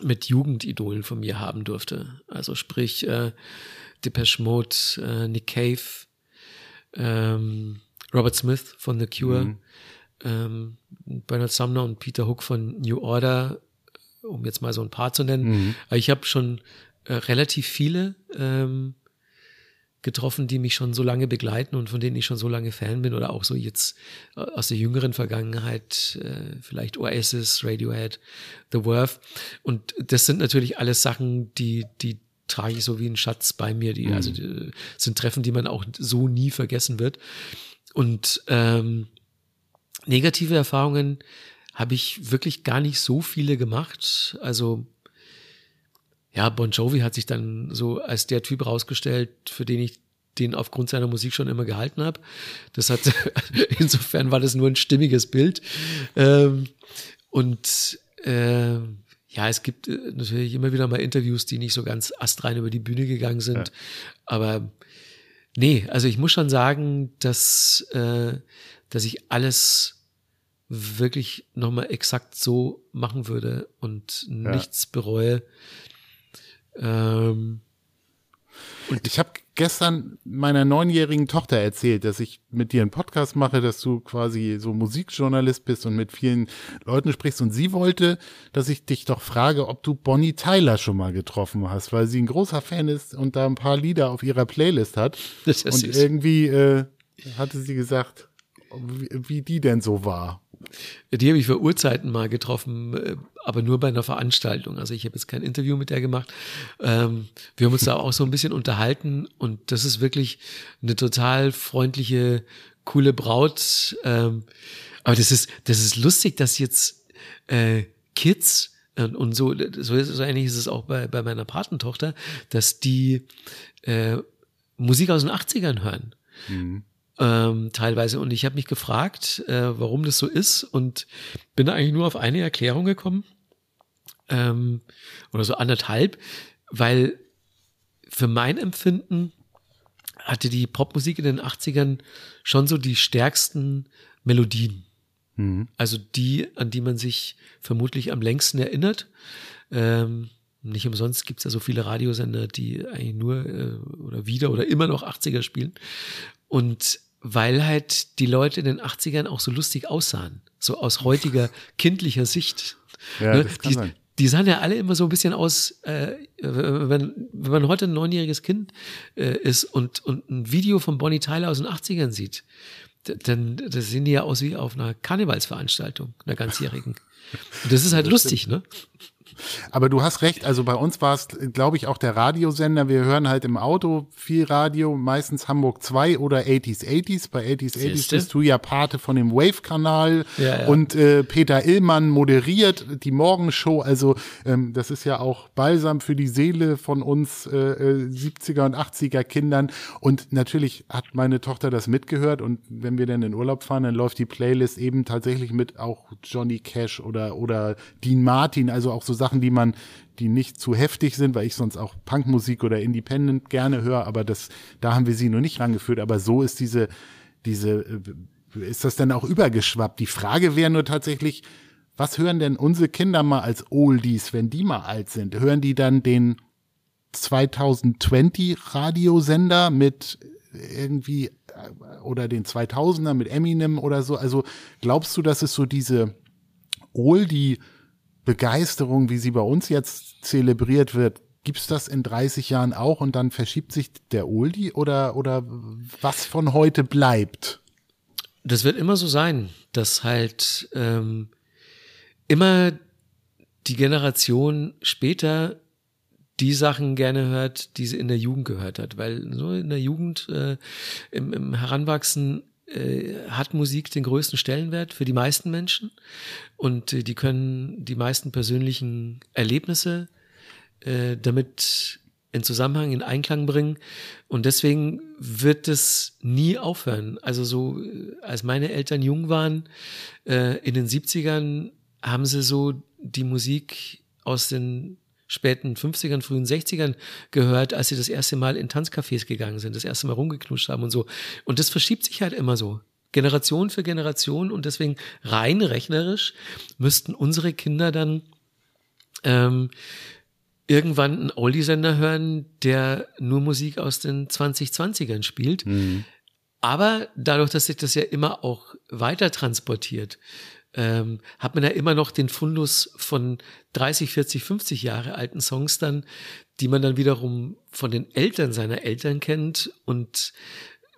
mit Jugendidolen von mir haben durfte. Also sprich äh, Depeche Mode, äh, Nick Cave, ähm, Robert Smith von The Cure, mhm. ähm, Bernard Sumner und Peter Hook von New Order, um jetzt mal so ein paar zu nennen. Mhm. Ich habe schon äh, relativ viele ähm, getroffen, die mich schon so lange begleiten und von denen ich schon so lange Fan bin oder auch so jetzt äh, aus der jüngeren Vergangenheit, äh, vielleicht Oasis, Radiohead, The Worth. Und das sind natürlich alles Sachen, die, die trage ich so wie ein Schatz bei mir. Die, mhm. Also die, sind Treffen, die man auch so nie vergessen wird. Und ähm, negative Erfahrungen habe ich wirklich gar nicht so viele gemacht. Also ja, Bon Jovi hat sich dann so als der Typ rausgestellt, für den ich den aufgrund seiner Musik schon immer gehalten habe. Das hat <laughs> insofern war das nur ein stimmiges Bild. Ähm, und äh, ja, es gibt äh, natürlich immer wieder mal Interviews, die nicht so ganz astrein über die Bühne gegangen sind. Ja. Aber nee, also ich muss schon sagen, dass, äh, dass ich alles wirklich nochmal exakt so machen würde und ja. nichts bereue. Ähm, und ich habe gestern meiner neunjährigen Tochter erzählt, dass ich mit dir einen Podcast mache, dass du quasi so Musikjournalist bist und mit vielen Leuten sprichst. Und sie wollte, dass ich dich doch frage, ob du Bonnie Tyler schon mal getroffen hast, weil sie ein großer Fan ist und da ein paar Lieder auf ihrer Playlist hat. Das ist und süß. irgendwie äh, hatte sie gesagt, wie, wie die denn so war. Die habe ich für Urzeiten mal getroffen, äh, aber nur bei einer Veranstaltung. Also ich habe jetzt kein Interview mit der gemacht. Ähm, wir haben uns da auch so ein bisschen unterhalten und das ist wirklich eine total freundliche, coole Braut. Ähm, aber das ist, das ist lustig, dass jetzt äh, Kids und, und so, so, ähnlich ist es auch bei, bei meiner Patentochter, dass die äh, Musik aus den 80ern hören. Mhm. Ähm, teilweise. Und ich habe mich gefragt, äh, warum das so ist und bin da eigentlich nur auf eine Erklärung gekommen. Ähm, oder so anderthalb, weil für mein Empfinden hatte die Popmusik in den 80ern schon so die stärksten Melodien. Mhm. Also die, an die man sich vermutlich am längsten erinnert. Ähm, nicht umsonst gibt es ja so viele Radiosender, die eigentlich nur äh, oder wieder oder immer noch 80er spielen. Und weil halt die Leute in den 80ern auch so lustig aussahen, so aus heutiger <laughs> kindlicher Sicht. Ja, ne? das kann die, sein. Die sahen ja alle immer so ein bisschen aus, äh, wenn, wenn man heute ein neunjähriges Kind äh, ist und, und ein Video von Bonnie Tyler aus den 80ern sieht, dann das sehen die ja aus wie auf einer Karnevalsveranstaltung, einer ganzjährigen. <laughs> Und das ist halt das lustig, ne? Aber du hast recht, also bei uns war es, glaube ich, auch der Radiosender. Wir hören halt im Auto viel Radio, meistens Hamburg 2 oder 80s 80s. Bei 80s 80s bist du ja Pate von dem Wave-Kanal ja, ja. und äh, Peter Illmann moderiert die Morgenshow. Also ähm, das ist ja auch Balsam für die Seele von uns äh, 70er äh, und 80er Kindern. Und natürlich hat meine Tochter das mitgehört und wenn wir dann in Urlaub fahren, dann läuft die Playlist eben tatsächlich mit auch Johnny Cash oder, oder Dean Martin, also auch so Sachen, Sachen, die man, die nicht zu heftig sind, weil ich sonst auch Punkmusik oder Independent gerne höre, aber das, da haben wir sie noch nicht rangeführt. Aber so ist diese, diese, äh, ist das dann auch übergeschwappt? Die Frage wäre nur tatsächlich, was hören denn unsere Kinder mal als Oldies, wenn die mal alt sind? Hören die dann den 2020 Radiosender mit irgendwie äh, oder den 2000er mit Eminem oder so? Also glaubst du, dass es so diese Oldie Begeisterung, wie sie bei uns jetzt zelebriert wird, gibt es das in 30 Jahren auch und dann verschiebt sich der Oldie oder, oder was von heute bleibt? Das wird immer so sein, dass halt ähm, immer die Generation später die Sachen gerne hört, die sie in der Jugend gehört hat. Weil so in der Jugend, äh, im, im Heranwachsen äh, hat Musik den größten Stellenwert für die meisten Menschen und äh, die können die meisten persönlichen Erlebnisse äh, damit in Zusammenhang, in Einklang bringen. Und deswegen wird es nie aufhören. Also so, äh, als meine Eltern jung waren, äh, in den 70ern, haben sie so die Musik aus den späten 50ern, frühen 60ern gehört, als sie das erste Mal in Tanzcafés gegangen sind, das erste Mal rumgeknutscht haben und so. Und das verschiebt sich halt immer so. Generation für Generation und deswegen rein rechnerisch müssten unsere Kinder dann ähm, irgendwann einen Oldie-Sender hören, der nur Musik aus den 2020ern spielt. Mhm. Aber dadurch, dass sich das ja immer auch weiter transportiert, ähm, hat man ja immer noch den Fundus von 30, 40, 50 Jahre alten Songs dann, die man dann wiederum von den Eltern seiner Eltern kennt. Und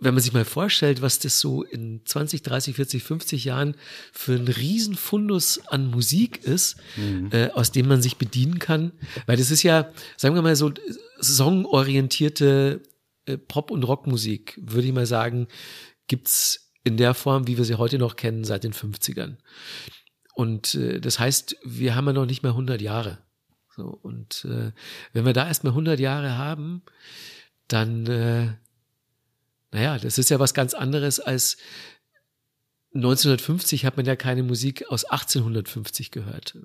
wenn man sich mal vorstellt, was das so in 20, 30, 40, 50 Jahren für ein Riesenfundus an Musik ist, mhm. äh, aus dem man sich bedienen kann, weil das ist ja, sagen wir mal so, songorientierte äh, Pop- und Rockmusik, würde ich mal sagen, gibt's in der Form, wie wir sie heute noch kennen, seit den 50ern. Und äh, das heißt, wir haben ja noch nicht mehr 100 Jahre. So, und äh, wenn wir da erstmal 100 Jahre haben, dann, äh, naja, das ist ja was ganz anderes als 1950 hat man ja keine Musik aus 1850 gehört,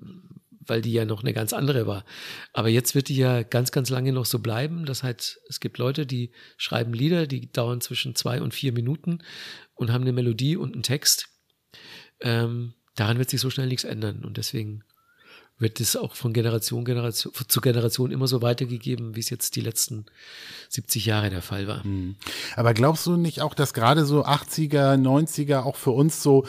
weil die ja noch eine ganz andere war. Aber jetzt wird die ja ganz, ganz lange noch so bleiben. Das heißt, es gibt Leute, die schreiben Lieder, die dauern zwischen zwei und vier Minuten und haben eine Melodie und einen Text. Ähm, daran wird sich so schnell nichts ändern. Und deswegen wird es auch von Generation, Generation zu Generation immer so weitergegeben, wie es jetzt die letzten 70 Jahre der Fall war. Hm. Aber glaubst du nicht auch, dass gerade so 80er, 90er auch für uns so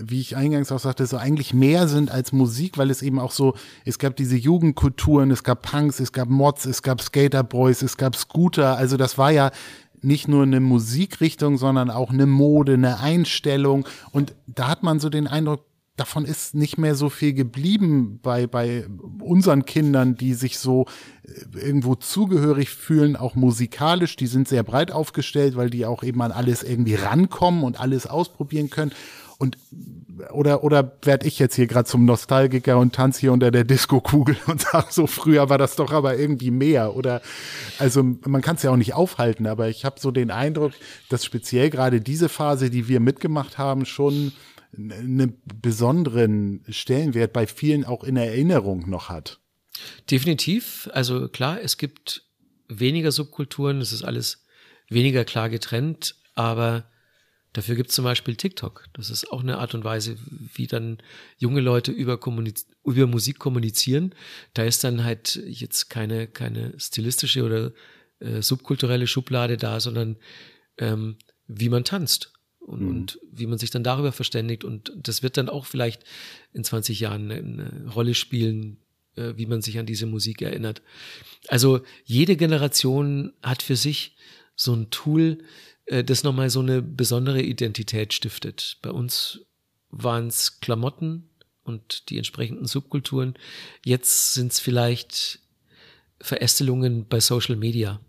wie ich eingangs auch sagte, so eigentlich mehr sind als Musik, weil es eben auch so, es gab diese Jugendkulturen, es gab Punks, es gab Mods, es gab Skaterboys, es gab Scooter, also das war ja nicht nur eine Musikrichtung, sondern auch eine Mode, eine Einstellung und da hat man so den Eindruck, davon ist nicht mehr so viel geblieben bei, bei unseren Kindern, die sich so äh, irgendwo zugehörig fühlen, auch musikalisch. Die sind sehr breit aufgestellt, weil die auch eben an alles irgendwie rankommen und alles ausprobieren können. Und oder oder werde ich jetzt hier gerade zum Nostalgiker und tanze hier unter der Disco-Kugel <laughs> und sage so, früher war das doch aber irgendwie mehr. Oder also man kann es ja auch nicht aufhalten, aber ich habe so den Eindruck, dass speziell gerade diese Phase, die wir mitgemacht haben, schon einen besonderen Stellenwert bei vielen auch in Erinnerung noch hat. Definitiv. Also klar, es gibt weniger Subkulturen, es ist alles weniger klar getrennt, aber dafür gibt es zum Beispiel TikTok. Das ist auch eine Art und Weise, wie dann junge Leute über, über Musik kommunizieren. Da ist dann halt jetzt keine, keine stilistische oder äh, subkulturelle Schublade da, sondern ähm, wie man tanzt und, mhm. und wie man sich dann darüber verständigt. Und das wird dann auch vielleicht in 20 Jahren eine, Rolle spielen, äh, wie man sich an diese Musik erinnert. Also jede Generation hat für sich so ein Tool, äh, das nochmal so eine besondere Identität stiftet. Bei uns waren es Klamotten und die entsprechenden Subkulturen. Jetzt sind es vielleicht Verästelungen bei Social Media,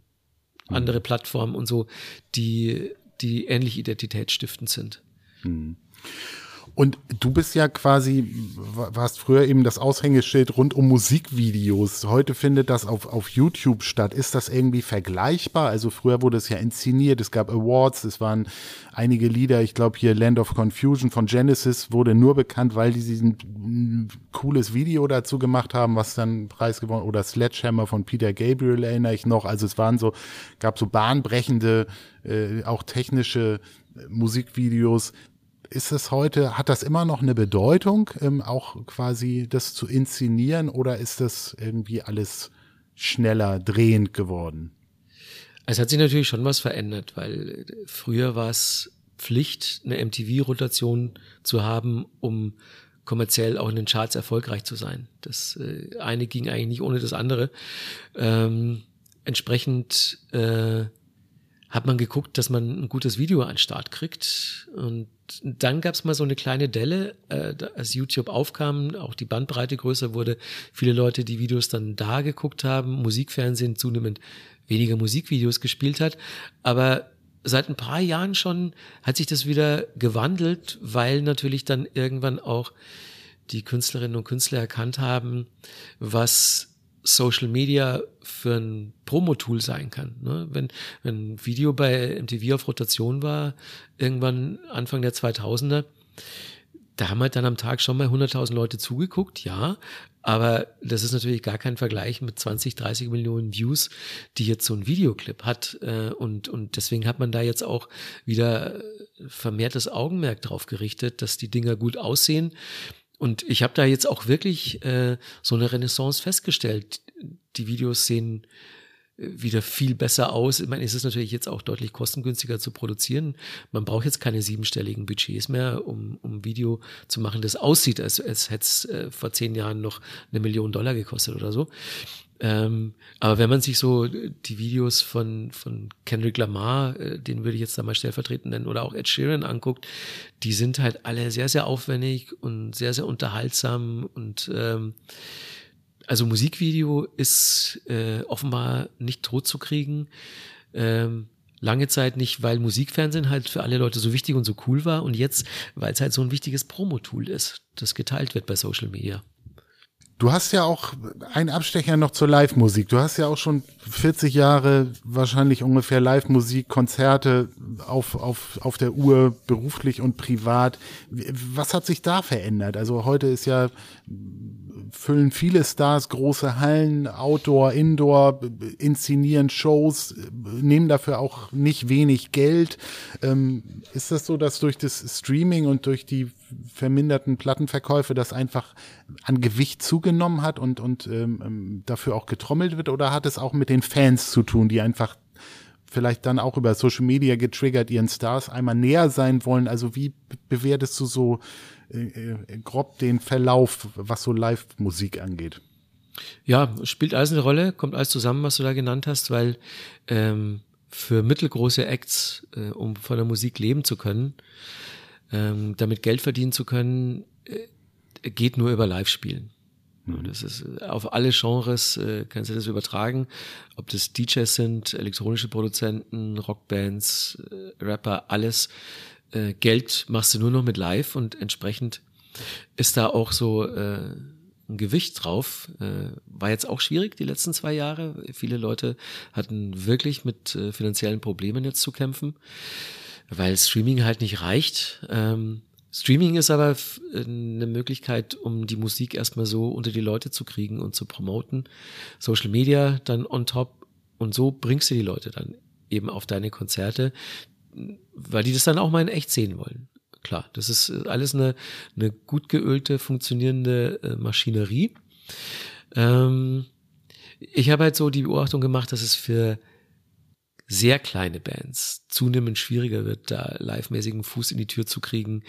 mhm. andere Plattformen und so, die die ähnlich identitätsstiftend sind. Hm. Und du bist ja quasi, warst früher eben das Aushängeschild rund um Musikvideos. Heute findet das auf, auf YouTube statt. Ist das irgendwie vergleichbar? Also früher wurde es ja inszeniert, es gab Awards, es waren einige Lieder. Ich glaube hier Land of Confusion von Genesis wurde nur bekannt, weil die diesen mm, cooles Video dazu gemacht haben, was dann Preis gewonnen oder Sledgehammer von Peter Gabriel erinnere ich noch. Also es waren so, gab so bahnbrechende, äh, auch technische äh, Musikvideos ist es heute, hat das immer noch eine Bedeutung, ähm, auch quasi das zu inszenieren oder ist das irgendwie alles schneller drehend geworden? Es hat sich natürlich schon was verändert, weil früher war es Pflicht, eine MTV-Rotation zu haben, um kommerziell auch in den Charts erfolgreich zu sein. Das äh, eine ging eigentlich nicht ohne das andere. Ähm, entsprechend äh, hat man geguckt, dass man ein gutes Video an den Start kriegt. Und dann gab es mal so eine kleine Delle, äh, als YouTube aufkam, auch die Bandbreite größer wurde, viele Leute die Videos dann da geguckt haben, Musikfernsehen zunehmend weniger Musikvideos gespielt hat. Aber seit ein paar Jahren schon hat sich das wieder gewandelt, weil natürlich dann irgendwann auch die Künstlerinnen und Künstler erkannt haben, was Social Media für ein Promo-Tool sein kann. Ne? Wenn, wenn ein Video bei MTV auf Rotation war, irgendwann Anfang der 2000er, da haben halt dann am Tag schon mal 100.000 Leute zugeguckt, ja, aber das ist natürlich gar kein Vergleich mit 20, 30 Millionen Views, die jetzt so ein Videoclip hat. Äh, und, und deswegen hat man da jetzt auch wieder vermehrtes Augenmerk drauf gerichtet, dass die Dinger gut aussehen und ich habe da jetzt auch wirklich äh, so eine Renaissance festgestellt. Die Videos sehen äh, wieder viel besser aus. Ich meine, es ist natürlich jetzt auch deutlich kostengünstiger zu produzieren. Man braucht jetzt keine siebenstelligen Budgets mehr, um, um Video zu machen, das aussieht, als, als hätte es äh, vor zehn Jahren noch eine Million Dollar gekostet oder so. Ähm, aber wenn man sich so die Videos von, von Kendrick Lamar, äh, den würde ich jetzt da mal stellvertretend nennen, oder auch Ed Sheeran anguckt, die sind halt alle sehr, sehr aufwendig und sehr, sehr unterhaltsam und ähm, also Musikvideo ist äh, offenbar nicht tot zu kriegen. Ähm, lange Zeit nicht, weil Musikfernsehen halt für alle Leute so wichtig und so cool war und jetzt, weil es halt so ein wichtiges Promo-Tool ist, das geteilt wird bei Social Media. Du hast ja auch einen Abstecher noch zur Live-Musik. Du hast ja auch schon 40 Jahre wahrscheinlich ungefähr Live-Musik, Konzerte auf, auf, auf der Uhr, beruflich und privat. Was hat sich da verändert? Also heute ist ja füllen viele Stars große Hallen, Outdoor, Indoor, inszenieren Shows, nehmen dafür auch nicht wenig Geld. Ähm, ist das so, dass durch das Streaming und durch die verminderten Plattenverkäufe das einfach an Gewicht zugenommen hat und, und ähm, ähm dafür auch getrommelt wird? Oder hat es auch mit den Fans zu tun, die einfach vielleicht dann auch über Social Media getriggert ihren Stars einmal näher sein wollen? Also wie bewertest du so äh, äh, grob den Verlauf, was so Live-Musik angeht. Ja, spielt alles eine Rolle, kommt alles zusammen, was du da genannt hast, weil ähm, für mittelgroße Acts, äh, um von der Musik leben zu können, ähm, damit Geld verdienen zu können, äh, geht nur über Live-Spielen. Das ist äh, auf alle Genres äh, kannst du das übertragen, ob das DJs sind, elektronische Produzenten, Rockbands, äh, Rapper, alles. Äh, Geld machst du nur noch mit Live und entsprechend ist da auch so äh, ein Gewicht drauf. Äh, war jetzt auch schwierig die letzten zwei Jahre. Viele Leute hatten wirklich mit äh, finanziellen Problemen jetzt zu kämpfen, weil Streaming halt nicht reicht. Ähm, Streaming ist aber eine Möglichkeit, um die Musik erstmal so unter die Leute zu kriegen und zu promoten. Social Media dann on top und so bringst du die Leute dann eben auf deine Konzerte, weil die das dann auch mal in echt sehen wollen. Klar, das ist alles eine, eine gut geölte, funktionierende äh, Maschinerie. Ähm, ich habe halt so die Beobachtung gemacht, dass es für sehr kleine Bands zunehmend schwieriger wird, da live-mäßigen Fuß in die Tür zu kriegen,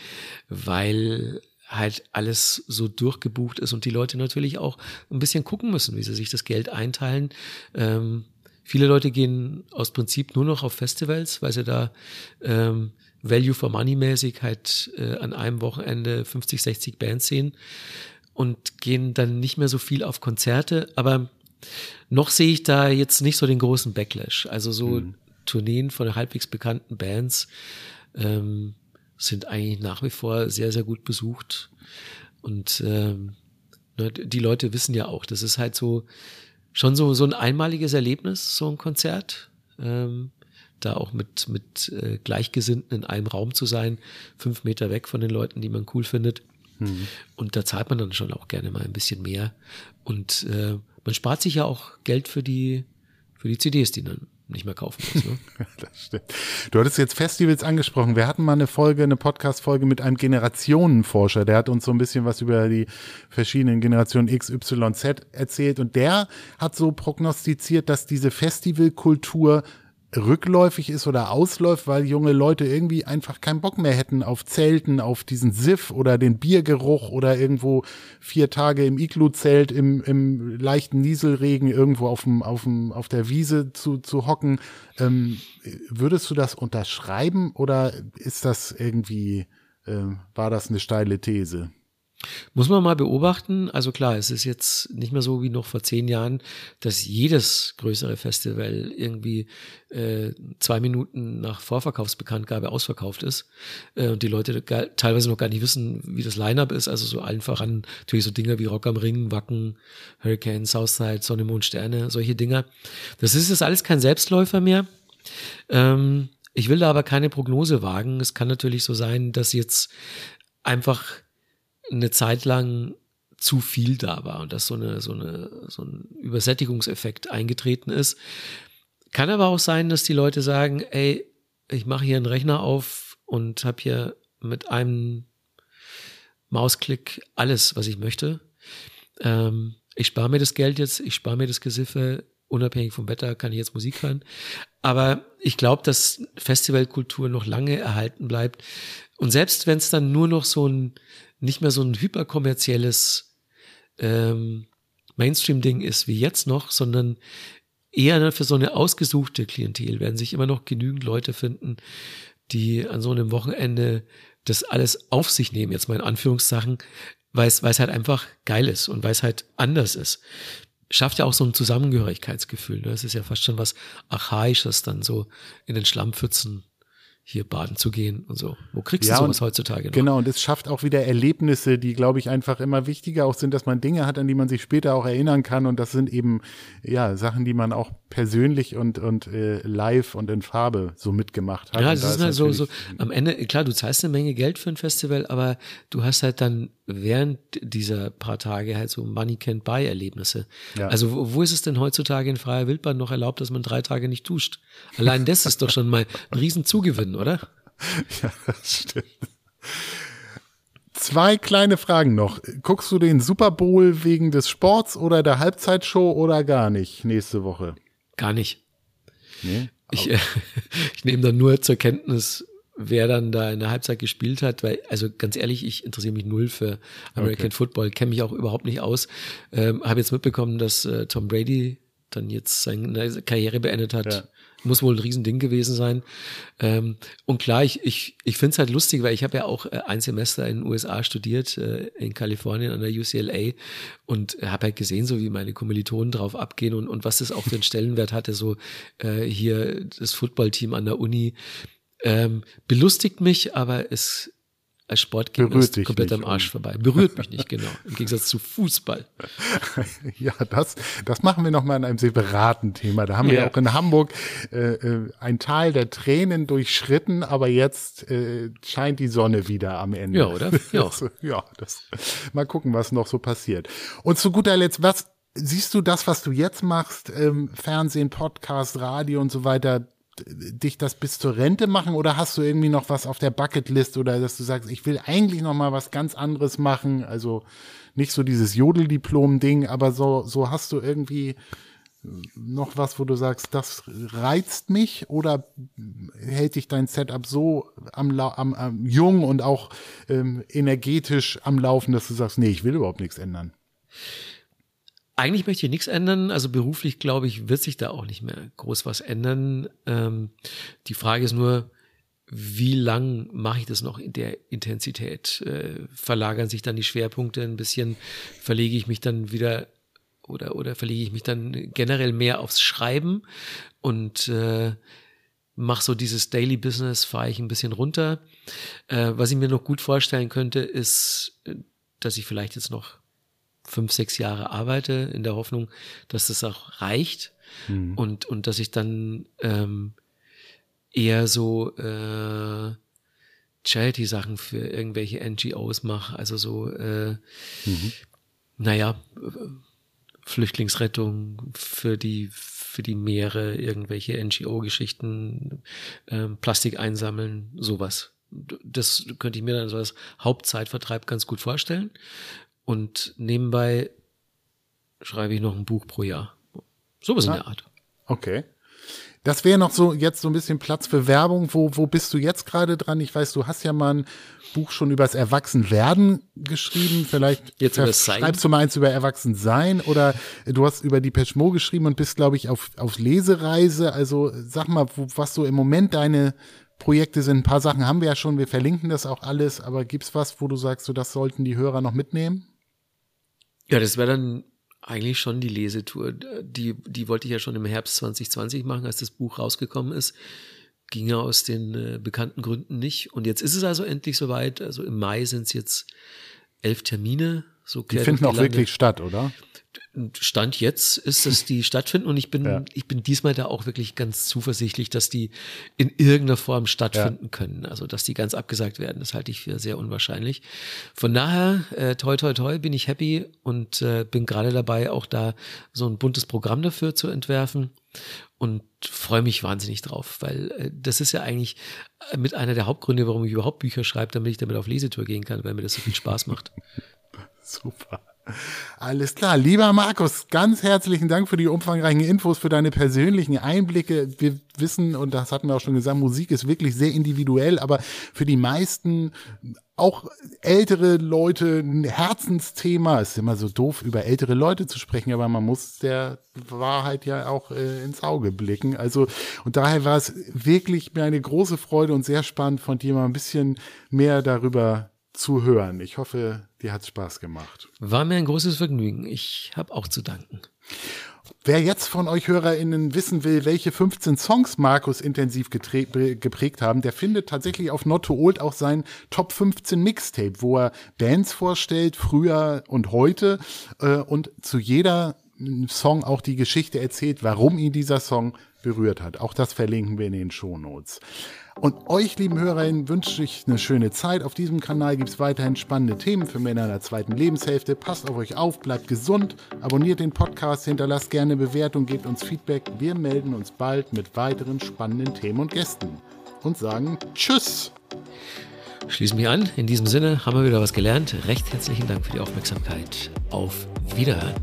weil halt alles so durchgebucht ist und die Leute natürlich auch ein bisschen gucken müssen, wie sie sich das Geld einteilen. Ähm, viele Leute gehen aus Prinzip nur noch auf Festivals, weil sie da ähm, Value for Money mäßig halt äh, an einem Wochenende 50, 60 Bands sehen und gehen dann nicht mehr so viel auf Konzerte, aber noch sehe ich da jetzt nicht so den großen Backlash. Also so mhm. Tourneen von halbwegs bekannten Bands ähm, sind eigentlich nach wie vor sehr, sehr gut besucht. Und ähm, ne, die Leute wissen ja auch, das ist halt so schon so, so ein einmaliges Erlebnis, so ein Konzert. Ähm, da auch mit, mit äh, Gleichgesinnten in einem Raum zu sein, fünf Meter weg von den Leuten, die man cool findet. Mhm. Und da zahlt man dann schon auch gerne mal ein bisschen mehr. Und äh, man spart sich ja auch Geld für die, für die CDs, die dann nicht mehr kaufen muss. Ne? <laughs> das stimmt. Du hattest jetzt Festivals angesprochen. Wir hatten mal eine Folge, eine Podcast-Folge mit einem Generationenforscher. Der hat uns so ein bisschen was über die verschiedenen Generationen X, Y, Z erzählt. Und der hat so prognostiziert, dass diese Festivalkultur rückläufig ist oder ausläuft, weil junge Leute irgendwie einfach keinen Bock mehr hätten auf Zelten, auf diesen Siff oder den Biergeruch oder irgendwo vier Tage im Iglu-Zelt im, im leichten Nieselregen irgendwo auf, dem, auf, dem, auf der Wiese zu, zu hocken. Ähm, würdest du das unterschreiben oder ist das irgendwie, äh, war das eine steile These? Muss man mal beobachten. Also klar, es ist jetzt nicht mehr so wie noch vor zehn Jahren, dass jedes größere Festival irgendwie äh, zwei Minuten nach Vorverkaufsbekanntgabe ausverkauft ist äh, und die Leute teilweise noch gar nicht wissen, wie das Line-up ist. Also so allen voran natürlich so Dinger wie Rock am Ring, Wacken, Hurricane, Southside, Sonne, Mond, Sterne, solche Dinger. Das ist jetzt alles kein Selbstläufer mehr. Ähm, ich will da aber keine Prognose wagen. Es kann natürlich so sein, dass jetzt einfach eine Zeit lang zu viel da war und dass so eine, so eine, so ein Übersättigungseffekt eingetreten ist. Kann aber auch sein, dass die Leute sagen, ey, ich mache hier einen Rechner auf und habe hier mit einem Mausklick alles, was ich möchte. Ähm, ich spare mir das Geld jetzt, ich spare mir das Gesiffe, unabhängig vom Wetter kann ich jetzt Musik hören. Aber ich glaube, dass Festivalkultur noch lange erhalten bleibt. Und selbst wenn es dann nur noch so ein nicht mehr so ein hyperkommerzielles ähm, Mainstream-Ding ist wie jetzt noch, sondern eher für so eine ausgesuchte Klientel werden sich immer noch genügend Leute finden, die an so einem Wochenende das alles auf sich nehmen, jetzt mal in Anführungszeichen, weil es, halt einfach geil ist und weil es halt anders ist. Schafft ja auch so ein Zusammengehörigkeitsgefühl. Ne? Es ist ja fast schon was Archaisches, dann so in den Schlammpfützen hier baden zu gehen und so. Wo kriegst ja, du sowas heutzutage noch? Genau, und es schafft auch wieder Erlebnisse, die, glaube ich, einfach immer wichtiger auch sind, dass man Dinge hat, an die man sich später auch erinnern kann. Und das sind eben, ja, Sachen, die man auch persönlich und, und äh, live und in Farbe so mitgemacht hat. Ja, das da ist halt so, so, am Ende, klar, du zahlst eine Menge Geld für ein Festival, aber du hast halt dann während dieser paar Tage halt so Money Can't Buy Erlebnisse. Ja. Also wo, wo ist es denn heutzutage in freier Wildbahn noch erlaubt, dass man drei Tage nicht duscht? Allein das ist doch schon mal ein Riesenzugewinn, oder? <laughs> Ja, das stimmt. Zwei kleine Fragen noch. Guckst du den Super Bowl wegen des Sports oder der Halbzeitshow oder gar nicht nächste Woche? Gar nicht. Nee? Ich, äh, <laughs> ich nehme dann nur zur Kenntnis, wer dann da in der Halbzeit gespielt hat, weil, also ganz ehrlich, ich interessiere mich null für American okay. Football, kenne mich auch überhaupt nicht aus. Ähm, Habe jetzt mitbekommen, dass äh, Tom Brady dann jetzt seine Karriere beendet hat. Ja. Muss wohl ein Riesending gewesen sein. Ähm, und klar, ich, ich, ich finde es halt lustig, weil ich habe ja auch äh, ein Semester in den USA studiert, äh, in Kalifornien an der UCLA und habe halt gesehen, so wie meine Kommilitonen drauf abgehen und, und was das auch für einen Stellenwert hatte, so äh, hier das Footballteam an der Uni. Ähm, belustigt mich, aber es als Sportgegner ist komplett am Arsch vorbei. Berührt mich nicht, genau. Im Gegensatz zu Fußball. <laughs> ja, das, das machen wir nochmal in einem separaten Thema. Da haben ja. wir auch in Hamburg äh, äh, ein Tal der Tränen durchschritten, aber jetzt äh, scheint die Sonne wieder am Ende. Ja, oder? <laughs> Ja. ja, das, mal gucken, was noch so passiert. Und zu guter Letzt, was siehst du das, was du jetzt machst, ähm, Fernsehen, Podcast, Radio und so weiter, dich das bis zur Rente machen oder hast du irgendwie noch was auf der Bucketlist oder dass du sagst, ich will eigentlich noch mal was ganz anderes machen, also nicht so dieses Jodeldiplom-Ding, aber so, so hast du irgendwie noch was, wo du sagst, das reizt mich oder hält dich dein Setup so am, am, am jung und auch ähm, energetisch am Laufen, dass du sagst, nee, ich will überhaupt nichts ändern? Eigentlich möchte ich nichts ändern. Also beruflich, glaube ich, wird sich da auch nicht mehr groß was ändern. Ähm, die Frage ist nur, wie lang mache ich das noch in der Intensität? Äh, verlagern sich dann die Schwerpunkte ein bisschen? Verlege ich mich dann wieder oder, oder verlege ich mich dann generell mehr aufs Schreiben und äh, mache so dieses Daily Business, fahre ich ein bisschen runter. Äh, was ich mir noch gut vorstellen könnte, ist, äh, dass ich vielleicht jetzt noch fünf, sechs Jahre arbeite, in der Hoffnung, dass das auch reicht mhm. und, und dass ich dann ähm, eher so äh, Charity-Sachen für irgendwelche NGOs mache, also so, äh, mhm. naja, Flüchtlingsrettung für die für die Meere, irgendwelche NGO-Geschichten, äh, Plastik einsammeln, sowas. Das könnte ich mir dann so als Hauptzeitvertreib ganz gut vorstellen. Und nebenbei schreibe ich noch ein Buch pro Jahr. So was in der Art. Okay. Das wäre noch so jetzt so ein bisschen Platz für Werbung. Wo, wo bist du jetzt gerade dran? Ich weiß, du hast ja mal ein Buch schon über das Erwachsenwerden geschrieben. Vielleicht jetzt schreibst du mal eins über Erwachsensein oder du hast über die Peschmo geschrieben und bist, glaube ich, auf, auf Lesereise. Also sag mal, wo, was so im Moment deine Projekte sind. Ein paar Sachen haben wir ja schon. Wir verlinken das auch alles. Aber gibt's was, wo du sagst, so das sollten die Hörer noch mitnehmen? Ja, das wäre dann eigentlich schon die Lesetour. Die, die wollte ich ja schon im Herbst 2020 machen, als das Buch rausgekommen ist. Ging ja aus den äh, bekannten Gründen nicht. Und jetzt ist es also endlich soweit. Also im Mai sind es jetzt elf Termine. So die finden auch wirklich statt, oder? Stand jetzt ist, dass die stattfinden und ich bin, ja. ich bin diesmal da auch wirklich ganz zuversichtlich, dass die in irgendeiner Form stattfinden ja. können. Also, dass die ganz abgesagt werden, das halte ich für sehr unwahrscheinlich. Von daher, äh, toi, toi, toi, bin ich happy und äh, bin gerade dabei, auch da so ein buntes Programm dafür zu entwerfen und freue mich wahnsinnig drauf, weil äh, das ist ja eigentlich mit einer der Hauptgründe, warum ich überhaupt Bücher schreibe, damit ich damit auf Lesetour gehen kann, weil mir das so viel Spaß macht. Super. Alles klar. Lieber Markus, ganz herzlichen Dank für die umfangreichen Infos, für deine persönlichen Einblicke. Wir wissen, und das hatten wir auch schon gesagt, Musik ist wirklich sehr individuell, aber für die meisten auch ältere Leute ein Herzensthema. Es ist immer so doof, über ältere Leute zu sprechen, aber man muss der Wahrheit ja auch äh, ins Auge blicken. Also, und daher war es wirklich mir eine große Freude und sehr spannend, von dir mal ein bisschen mehr darüber zu hören. Ich hoffe, dir hat Spaß gemacht. War mir ein großes Vergnügen. Ich habe auch zu danken. Wer jetzt von euch HörerInnen wissen will, welche 15 Songs Markus intensiv geprägt haben, der findet tatsächlich auf Not to Old auch sein Top 15 Mixtape, wo er Bands vorstellt, früher und heute, äh, und zu jeder Song auch die Geschichte erzählt, warum ihn dieser Song berührt hat. Auch das verlinken wir in den Shownotes. Und euch, lieben Hörerinnen, wünsche ich eine schöne Zeit. Auf diesem Kanal gibt es weiterhin spannende Themen für Männer in der zweiten Lebenshälfte. Passt auf euch auf, bleibt gesund, abonniert den Podcast, hinterlasst gerne Bewertung, gebt uns Feedback. Wir melden uns bald mit weiteren spannenden Themen und Gästen und sagen Tschüss. Schließen wir an. In diesem Sinne haben wir wieder was gelernt. Recht herzlichen Dank für die Aufmerksamkeit. Auf Wiederhören.